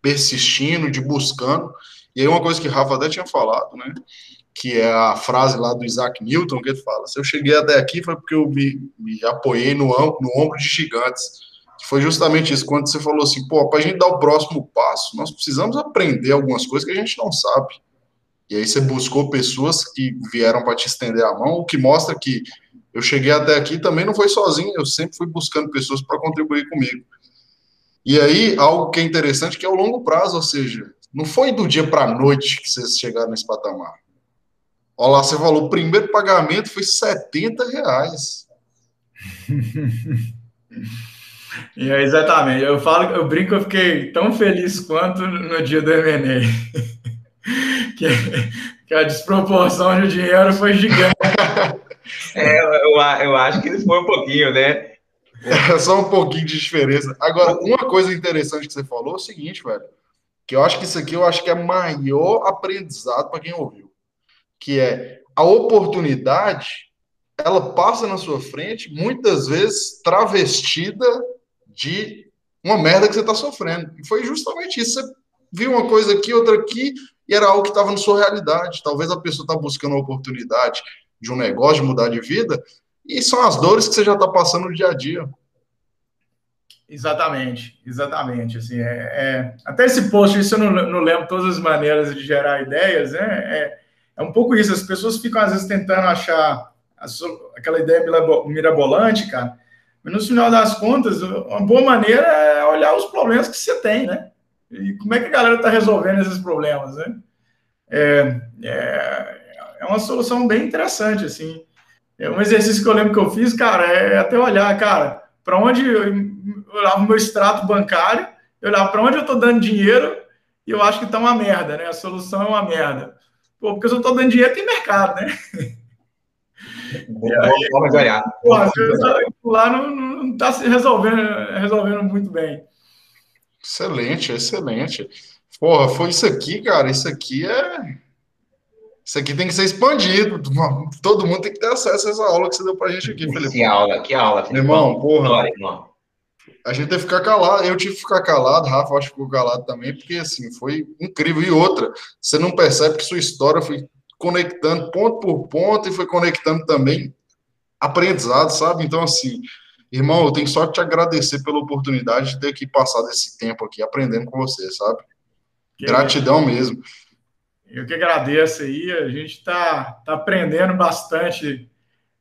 persistindo, de buscando. E aí uma coisa que Rafa até tinha falado, né? Que é a frase lá do Isaac Newton, que ele fala: se eu cheguei até aqui foi porque eu me, me apoiei no, no ombro de gigantes foi justamente isso, quando você falou assim, pô, para a gente dar o próximo passo, nós precisamos aprender algumas coisas que a gente não sabe. E aí você buscou pessoas que vieram para te estender a mão, o que mostra que eu cheguei até aqui também não foi sozinho, eu sempre fui buscando pessoas para contribuir comigo. E aí, algo que é interessante, que é o longo prazo, ou seja, não foi do dia para a noite que vocês chegaram nesse patamar. Olha lá, você falou, o primeiro pagamento foi 70 reais. É, exatamente. Eu falo, eu brinco, eu fiquei tão feliz quanto no dia do M&A. que, que, a desproporção de dinheiro foi gigante. É, eu, eu acho que foi um pouquinho, né? É só um pouquinho de diferença. Agora, uma coisa interessante que você falou é o seguinte, velho, que eu acho que isso aqui eu acho que é maior aprendizado para quem ouviu, que é a oportunidade ela passa na sua frente, muitas vezes travestida de uma merda que você está sofrendo. E foi justamente isso. Você viu uma coisa aqui, outra aqui, e era algo que estava na sua realidade. Talvez a pessoa está buscando uma oportunidade de um negócio, de mudar de vida, e são as dores que você já está passando no dia a dia. Exatamente, exatamente. Assim, é, é, até esse post, isso eu não, não, lembro todas as maneiras de gerar ideias, né? É, é um pouco isso. As pessoas ficam, às vezes, tentando achar a, aquela ideia mirabolante, cara, mas no final das contas, uma boa maneira é olhar os problemas que você tem, né? E como é que a galera está resolvendo esses problemas, né? É, é, é, uma solução bem interessante, assim. É um exercício que eu lembro que eu fiz, cara, é até olhar, cara, para onde eu, eu olhava o meu extrato bancário, eu olhava para onde eu estou dando dinheiro e eu acho que está uma merda, né? A solução é uma merda. Pô, porque se eu estou dando dinheiro, tem mercado, né? Vamos olhar. Pô, às vezes lá não está se resolvendo, resolvendo muito bem. Excelente, excelente. Porra, foi isso aqui, cara. Isso aqui é. Isso aqui tem que ser expandido. Todo mundo tem que ter acesso a essa aula que você deu pra gente aqui, Felipe. Que aula, que aula, Felipe. Irmão, porra. irmão. A gente teve que ficar calado. Eu tive que ficar calado, Rafa acho que ficou calado também, porque assim, foi incrível. E outra, você não percebe que sua história foi conectando ponto por ponto e foi conectando também aprendizado, sabe? Então, assim, irmão, eu tenho só que te agradecer pela oportunidade de ter aqui passado esse tempo aqui aprendendo com você, sabe? Que Gratidão é. mesmo. Eu que agradeço aí, a gente está tá aprendendo bastante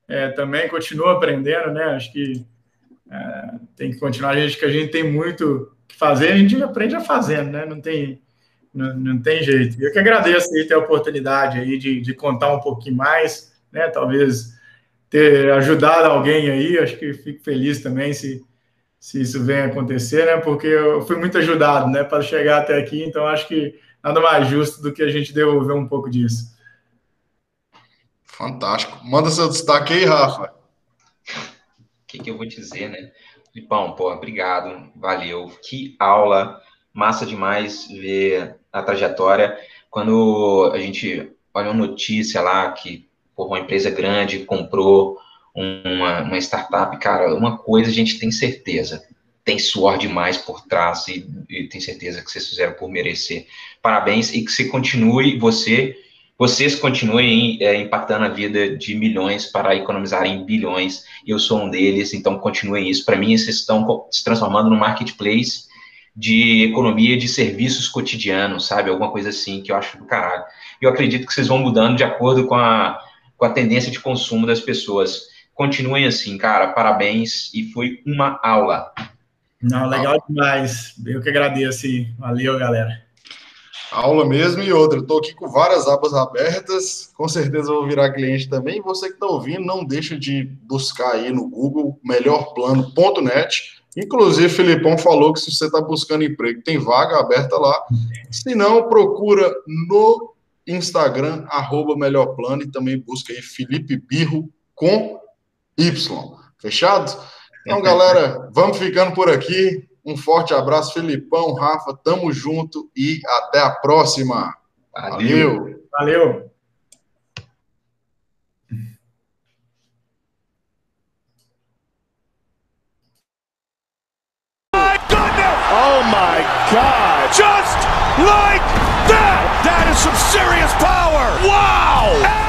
é, também, continua aprendendo, né? Acho que é, tem que continuar, a gente, que a gente tem muito que fazer, a gente aprende a fazendo, né? Não tem, não, não tem jeito. Eu que agradeço aí ter a oportunidade aí de, de contar um pouquinho mais, né? Talvez ter ajudado alguém aí, acho que fico feliz também se, se isso vem acontecer, né? Porque eu fui muito ajudado, né? Para chegar até aqui, então acho que nada mais justo do que a gente devolver um pouco disso. Fantástico. Manda seu destaque aí, Rafa. O que, que eu vou dizer, né? Filipão, pô, obrigado, valeu. Que aula, massa demais ver a trajetória. Quando a gente olha uma notícia lá que por uma empresa grande comprou uma, uma startup, cara, uma coisa a gente tem certeza, tem suor demais por trás e, e tem certeza que vocês fizeram por merecer. Parabéns e que você continue, você, vocês continuem é, impactando a vida de milhões para economizarem bilhões. Eu sou um deles, então continuem isso. Para mim, vocês estão se transformando num marketplace de economia de serviços cotidianos, sabe? Alguma coisa assim que eu acho do caralho. Eu acredito que vocês vão mudando de acordo com a, com a tendência de consumo das pessoas. Continuem assim, cara. Parabéns e foi uma aula. Não, legal demais. Eu que agradeço. Valeu, galera. Aula mesmo e outra. Estou aqui com várias abas abertas. Com certeza vou virar cliente também. Você que está ouvindo, não deixa de buscar aí no Google melhorplano.net. Inclusive, Filipão falou que se você está buscando emprego, tem vaga aberta lá. Se não, procura no Instagram, arroba Melhor Plano, e também busca aí Felipe Birro com Y. Fechado? Então, galera, vamos ficando por aqui. Um forte abraço, Felipão, Rafa, tamo junto e até a próxima. Valeu. Valeu. Oh my God! Just like that! That is some serious power! Wow!